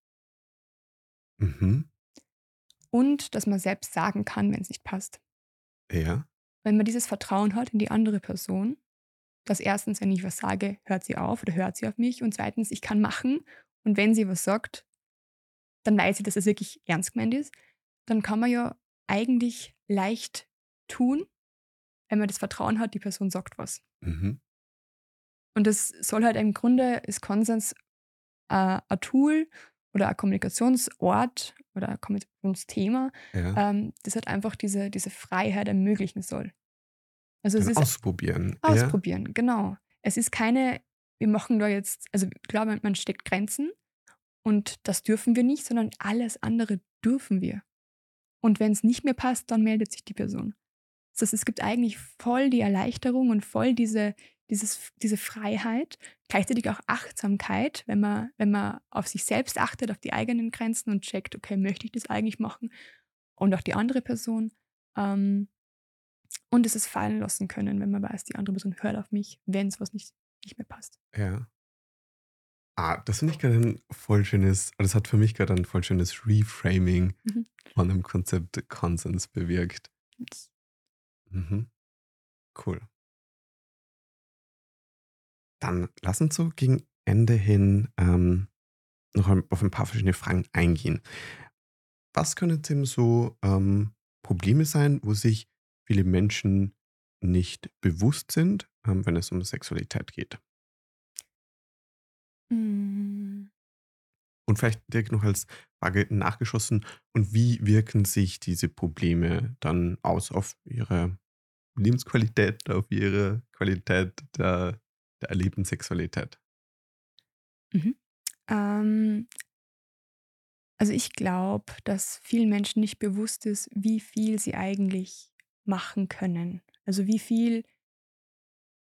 Mhm. Und dass man selbst sagen kann, wenn es nicht passt. Ja. Wenn man dieses Vertrauen hat in die andere Person, dass erstens, wenn ich was sage, hört sie auf oder hört sie auf mich und zweitens, ich kann machen und wenn sie was sagt, dann weiß sie, dass es wirklich ernst gemeint ist, dann kann man ja eigentlich leicht tun, wenn man das Vertrauen hat, die Person sagt was. Mhm. Und das soll halt im Grunde, ist Konsens äh, ein Tool oder ein Kommunikationsort oder ein Kommunikationsthema, Ja. ähm, das halt einfach diese, diese Freiheit ermöglichen soll. Also es ist ausprobieren. Ja. Ausprobieren, genau. Es ist keine, wir machen da jetzt, also klar, man, man steckt Grenzen und das dürfen wir nicht, sondern alles andere dürfen wir. Und wenn es nicht mehr passt, dann meldet sich die Person. Das es gibt eigentlich voll die Erleichterung und voll diese, dieses, diese Freiheit, gleichzeitig auch Achtsamkeit, wenn man, wenn man auf sich selbst achtet, auf die eigenen Grenzen und checkt, okay, möchte ich das eigentlich machen? Und auch die andere Person. Ähm, und es ist fallen lassen können, wenn man weiß, die andere Person hört auf mich, wenn es was nicht, nicht mehr passt. Ja. Ah, das finde ich gerade ein voll schönes, das hat für mich gerade ein voll schönes Reframing Mhm. von dem Konzept Konsens bewirkt. Das- Mhm. Cool. Dann lass uns so gegen Ende hin ähm, noch auf ein paar verschiedene Fragen eingehen. Was können denn so ähm, Probleme sein, wo sich viele Menschen nicht bewusst sind, ähm, wenn es um Sexualität geht? Mm, Und vielleicht direkt noch als Nachgeschossen, und wie wirken sich diese Probleme dann aus auf ihre Lebensqualität, auf ihre Qualität der, der erlebten Sexualität? Mhm. Ähm, also ich glaube, dass vielen Menschen nicht bewusst ist, wie viel sie eigentlich machen können. Also wie viel,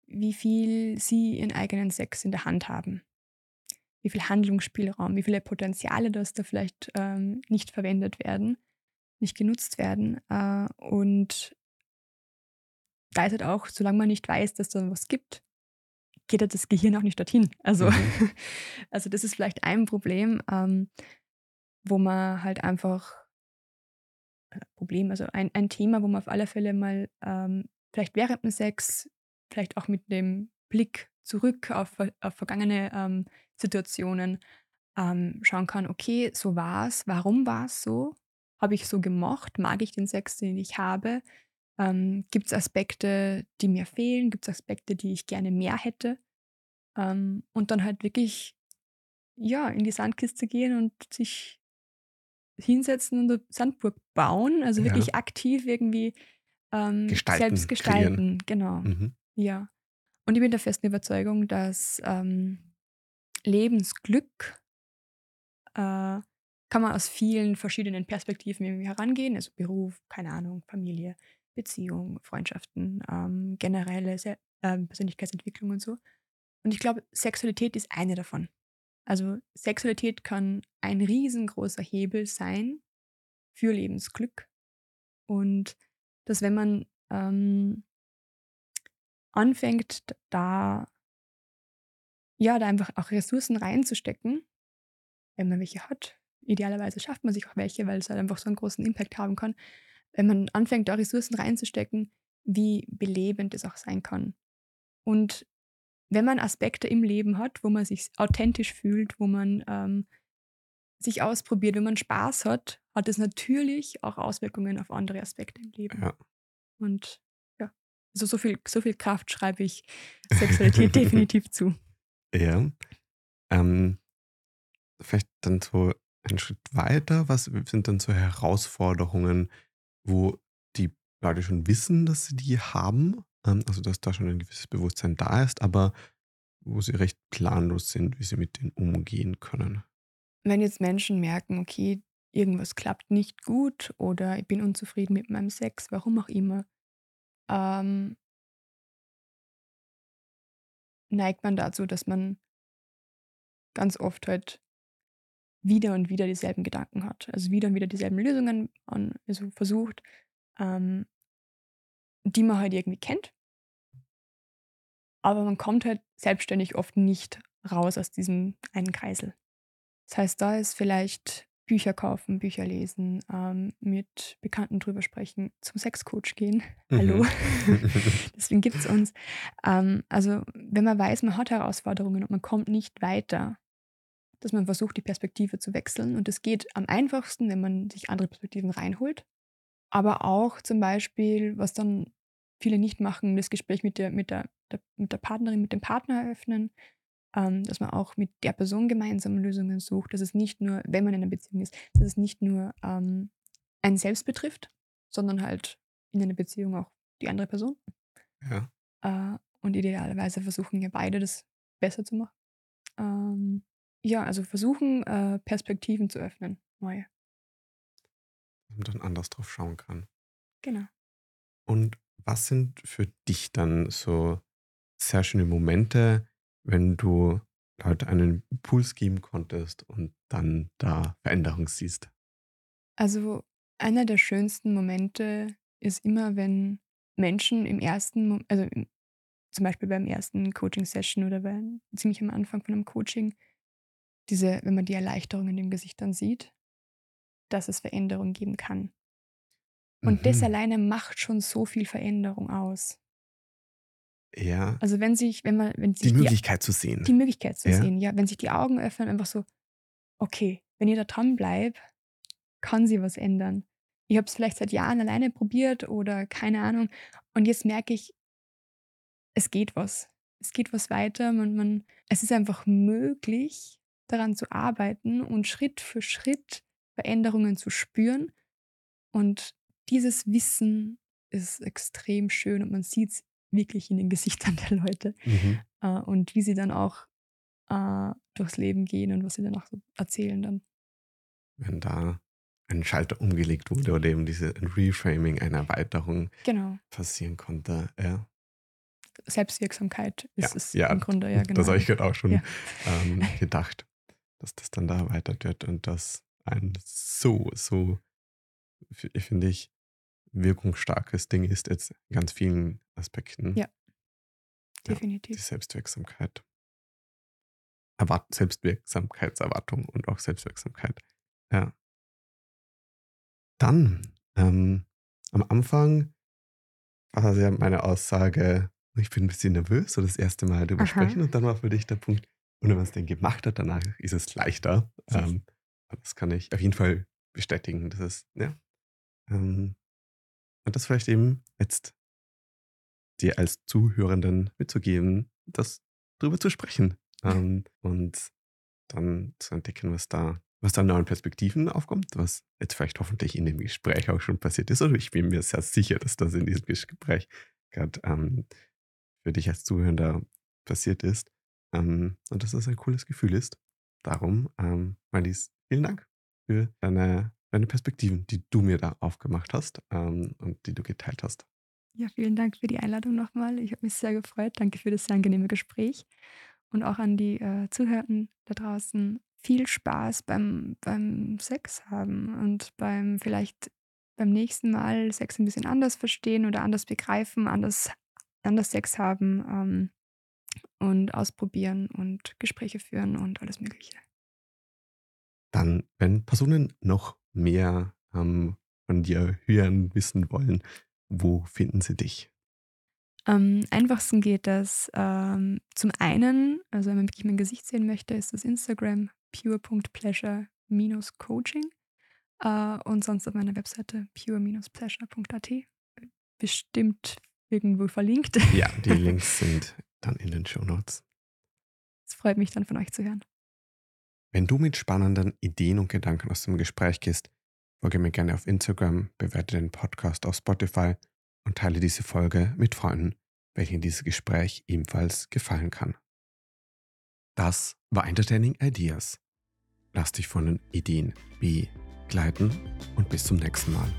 wie viel sie ihren eigenen Sex in der Hand haben. Wie viel Handlungsspielraum, wie viele Potenziale, dass da vielleicht ähm, nicht verwendet werden, nicht genutzt werden. Äh, und da ist halt auch, solange man nicht weiß, dass da was gibt, geht halt das Gehirn auch nicht dorthin. Also, mhm. <laughs> also das ist vielleicht ein Problem, ähm, wo man halt einfach äh, Problem, also ein, ein Thema, wo man auf alle Fälle mal ähm, vielleicht während dem Sex, vielleicht auch mit dem Blick zurück auf, auf vergangene ähm, Situationen ähm, schauen kann, okay, so war es, warum war es so? Habe ich so gemocht? Mag ich den Sex, den ich habe? Ähm, Gibt es Aspekte, die mir fehlen? Gibt es Aspekte, die ich gerne mehr hätte? Ähm, und dann halt wirklich, ja, in die Sandkiste gehen und sich hinsetzen und eine Sandburg bauen. Also wirklich ja. aktiv irgendwie ähm, gestalten, selbst gestalten. Kreieren. Genau. Mhm. Ja. Und ich bin der festen Überzeugung, dass ähm, Lebensglück äh, kann man aus vielen verschiedenen Perspektiven irgendwie herangehen. Also Beruf, keine Ahnung, Familie, Beziehung, Freundschaften, ähm, generelle Se äh, Persönlichkeitsentwicklung und so. Und ich glaube, Sexualität ist eine davon. Also Sexualität kann ein riesengroßer Hebel sein für Lebensglück. Und dass wenn man ähm, anfängt, da ja, da einfach auch Ressourcen reinzustecken, wenn man welche hat. Idealerweise schafft man sich auch welche, weil es halt einfach so einen großen Impact haben kann. Wenn man anfängt, da Ressourcen reinzustecken, wie belebend es auch sein kann. Und wenn man Aspekte im Leben hat, wo man sich authentisch fühlt, wo man ähm, sich ausprobiert, wenn man Spaß hat, hat es natürlich auch Auswirkungen auf andere Aspekte im Leben. Ja. Und ja, also so viel, so viel Kraft schreibe ich Sexualität <laughs> definitiv zu. Ja. Ähm, vielleicht dann so einen Schritt weiter. Was sind dann so Herausforderungen, wo die Leute schon wissen, dass sie die haben ähm, also dass da schon ein gewisses Bewusstsein da ist, aber wo sie recht planlos sind, wie sie mit denen umgehen können. Wenn jetzt Menschen merken, okay, irgendwas klappt nicht gut oder ich bin unzufrieden mit meinem Sex, warum auch immer, ähm, neigt man dazu, dass man ganz oft halt wieder und wieder dieselben Gedanken hat. Also wieder und wieder dieselben Lösungen an, also versucht, ähm, die man halt irgendwie kennt. Aber man kommt halt selbstständig oft nicht raus aus diesem einen Kreisel. Das heißt, da ist vielleicht Bücher kaufen, Bücher lesen, ähm, mit Bekannten drüber sprechen, zum Sexcoach gehen. <laughs> Mhm. Hallo. <laughs> Deswegen gibt es uns. Ähm, also, wenn man weiß, man hat Herausforderungen und man kommt nicht weiter, dass man versucht, die Perspektive zu wechseln. Und es geht am einfachsten, wenn man sich andere Perspektiven reinholt. Aber auch zum Beispiel, was dann viele nicht machen, das Gespräch mit der, mit der, der mit der Partnerin, mit dem Partner eröffnen, ähm, dass man auch mit der Person gemeinsam Lösungen sucht, dass es nicht nur, wenn man in einer Beziehung ist, dass es nicht nur ähm, einen selbst betrifft, sondern halt in einer Beziehung auch die andere Person. Ja. Äh, und idealerweise versuchen ja beide das besser zu machen. Ähm, ja, also versuchen, äh, Perspektiven zu öffnen, neue. Dass man dann anders drauf schauen kann. Genau. Und was sind für dich dann so sehr schöne Momente, wenn du Leute einen Impuls geben konntest und dann da Veränderung siehst? Also einer der schönsten Momente ist immer, wenn Menschen im ersten, also zum Beispiel beim ersten Coaching-Session oder bei, ziemlich am Anfang von einem Coaching, diese, wenn man die Erleichterung in den Gesichtern sieht, dass es Veränderung geben kann. Und mhm. das alleine macht schon so viel Veränderung aus. Ja. Also wenn sich, wenn man, wenn sich die Möglichkeit die, zu sehen. Die Möglichkeit zu ja. sehen, ja. Wenn sich die Augen öffnen, einfach so, okay, wenn ihr da dran bleibt, kann sie was ändern. Ich habe es vielleicht seit Jahren alleine probiert oder keine Ahnung. Und jetzt merke ich, es geht was. Es geht was weiter. Man, man, es ist einfach möglich, daran zu arbeiten und Schritt für Schritt Veränderungen zu spüren. Und dieses Wissen ist extrem schön und man sieht es wirklich in den Gesichtern <laughs> der Leute. Mhm. Äh, und wie sie dann auch äh, durchs Leben gehen und was sie danach so erzählen dann. Wenn da ein Schalter umgelegt wurde oder eben diese Reframing, eine Erweiterung Genau. passieren konnte. Ja, Selbstwirksamkeit ja, ist es ja im Grunde, ja, das habe genau. ich gerade auch schon Ja. ähm, <laughs> gedacht, dass das dann da erweitert wird und das ein so, so, finde ich, wirkungsstarkes Ding ist jetzt in ganz vielen Aspekten. Ja, die definitiv. Selbstwirksamkeit. Erwart Selbstwirksamkeitserwartung und auch Selbstwirksamkeit. Ja. Dann, ähm, am Anfang war ja meine Aussage, ich bin ein bisschen nervös, so das erste Mal drüber Aha. sprechen und dann war für dich der Punkt, und wenn man es denn gemacht hat, danach ist es leichter. Ähm, das kann ich auf jeden Fall bestätigen. Das ist, ja. Ähm, und das vielleicht eben jetzt dir als Zuhörenden mitzugeben, das drüber zu sprechen ähm, und dann zu entdecken, was da, was da an neuen Perspektiven aufkommt, was jetzt vielleicht hoffentlich in dem Gespräch auch schon passiert ist. Oder ich bin mir sehr sicher, dass das in diesem Gespräch gerade ähm, für dich als Zuhörender passiert ist. Ähm, und dass das ein cooles Gefühl ist. Darum, ähm, Marlies, vielen Dank für deine, deine Perspektiven, die du mir da aufgemacht hast ähm, und die du geteilt hast. Ja, vielen Dank für die Einladung nochmal. Ich habe mich sehr gefreut. Danke für das sehr angenehme Gespräch. Und auch an die äh, Zuhörenden da draußen. Viel Spaß beim, beim Sex haben und beim vielleicht beim nächsten Mal Sex ein bisschen anders verstehen oder anders begreifen, anders, anders Sex haben ähm, und ausprobieren und Gespräche führen und alles Mögliche. Dann, wenn Personen noch mehr ähm, von dir hören, wissen wollen, wo finden sie dich? Am einfachsten geht das ähm, zum einen, also wenn man wirklich mein Gesicht sehen möchte, ist das Instagram pure.pleasure-coaching äh, und sonst auf meiner Webseite pure-pleasure.at. Bestimmt irgendwo verlinkt. Ja, die <laughs> Links sind dann in den Show Notes. Es freut mich dann von euch zu hören. Wenn du mit spannenden Ideen und Gedanken aus dem Gespräch gehst, folge mir gerne auf Instagram, bewerte den Podcast auf Spotify und teile diese Folge mit Freunden, welchen dieses Gespräch ebenfalls gefallen kann. Das war Entertaining Ideas. Lass dich von den Ideen begleiten und bis zum nächsten Mal.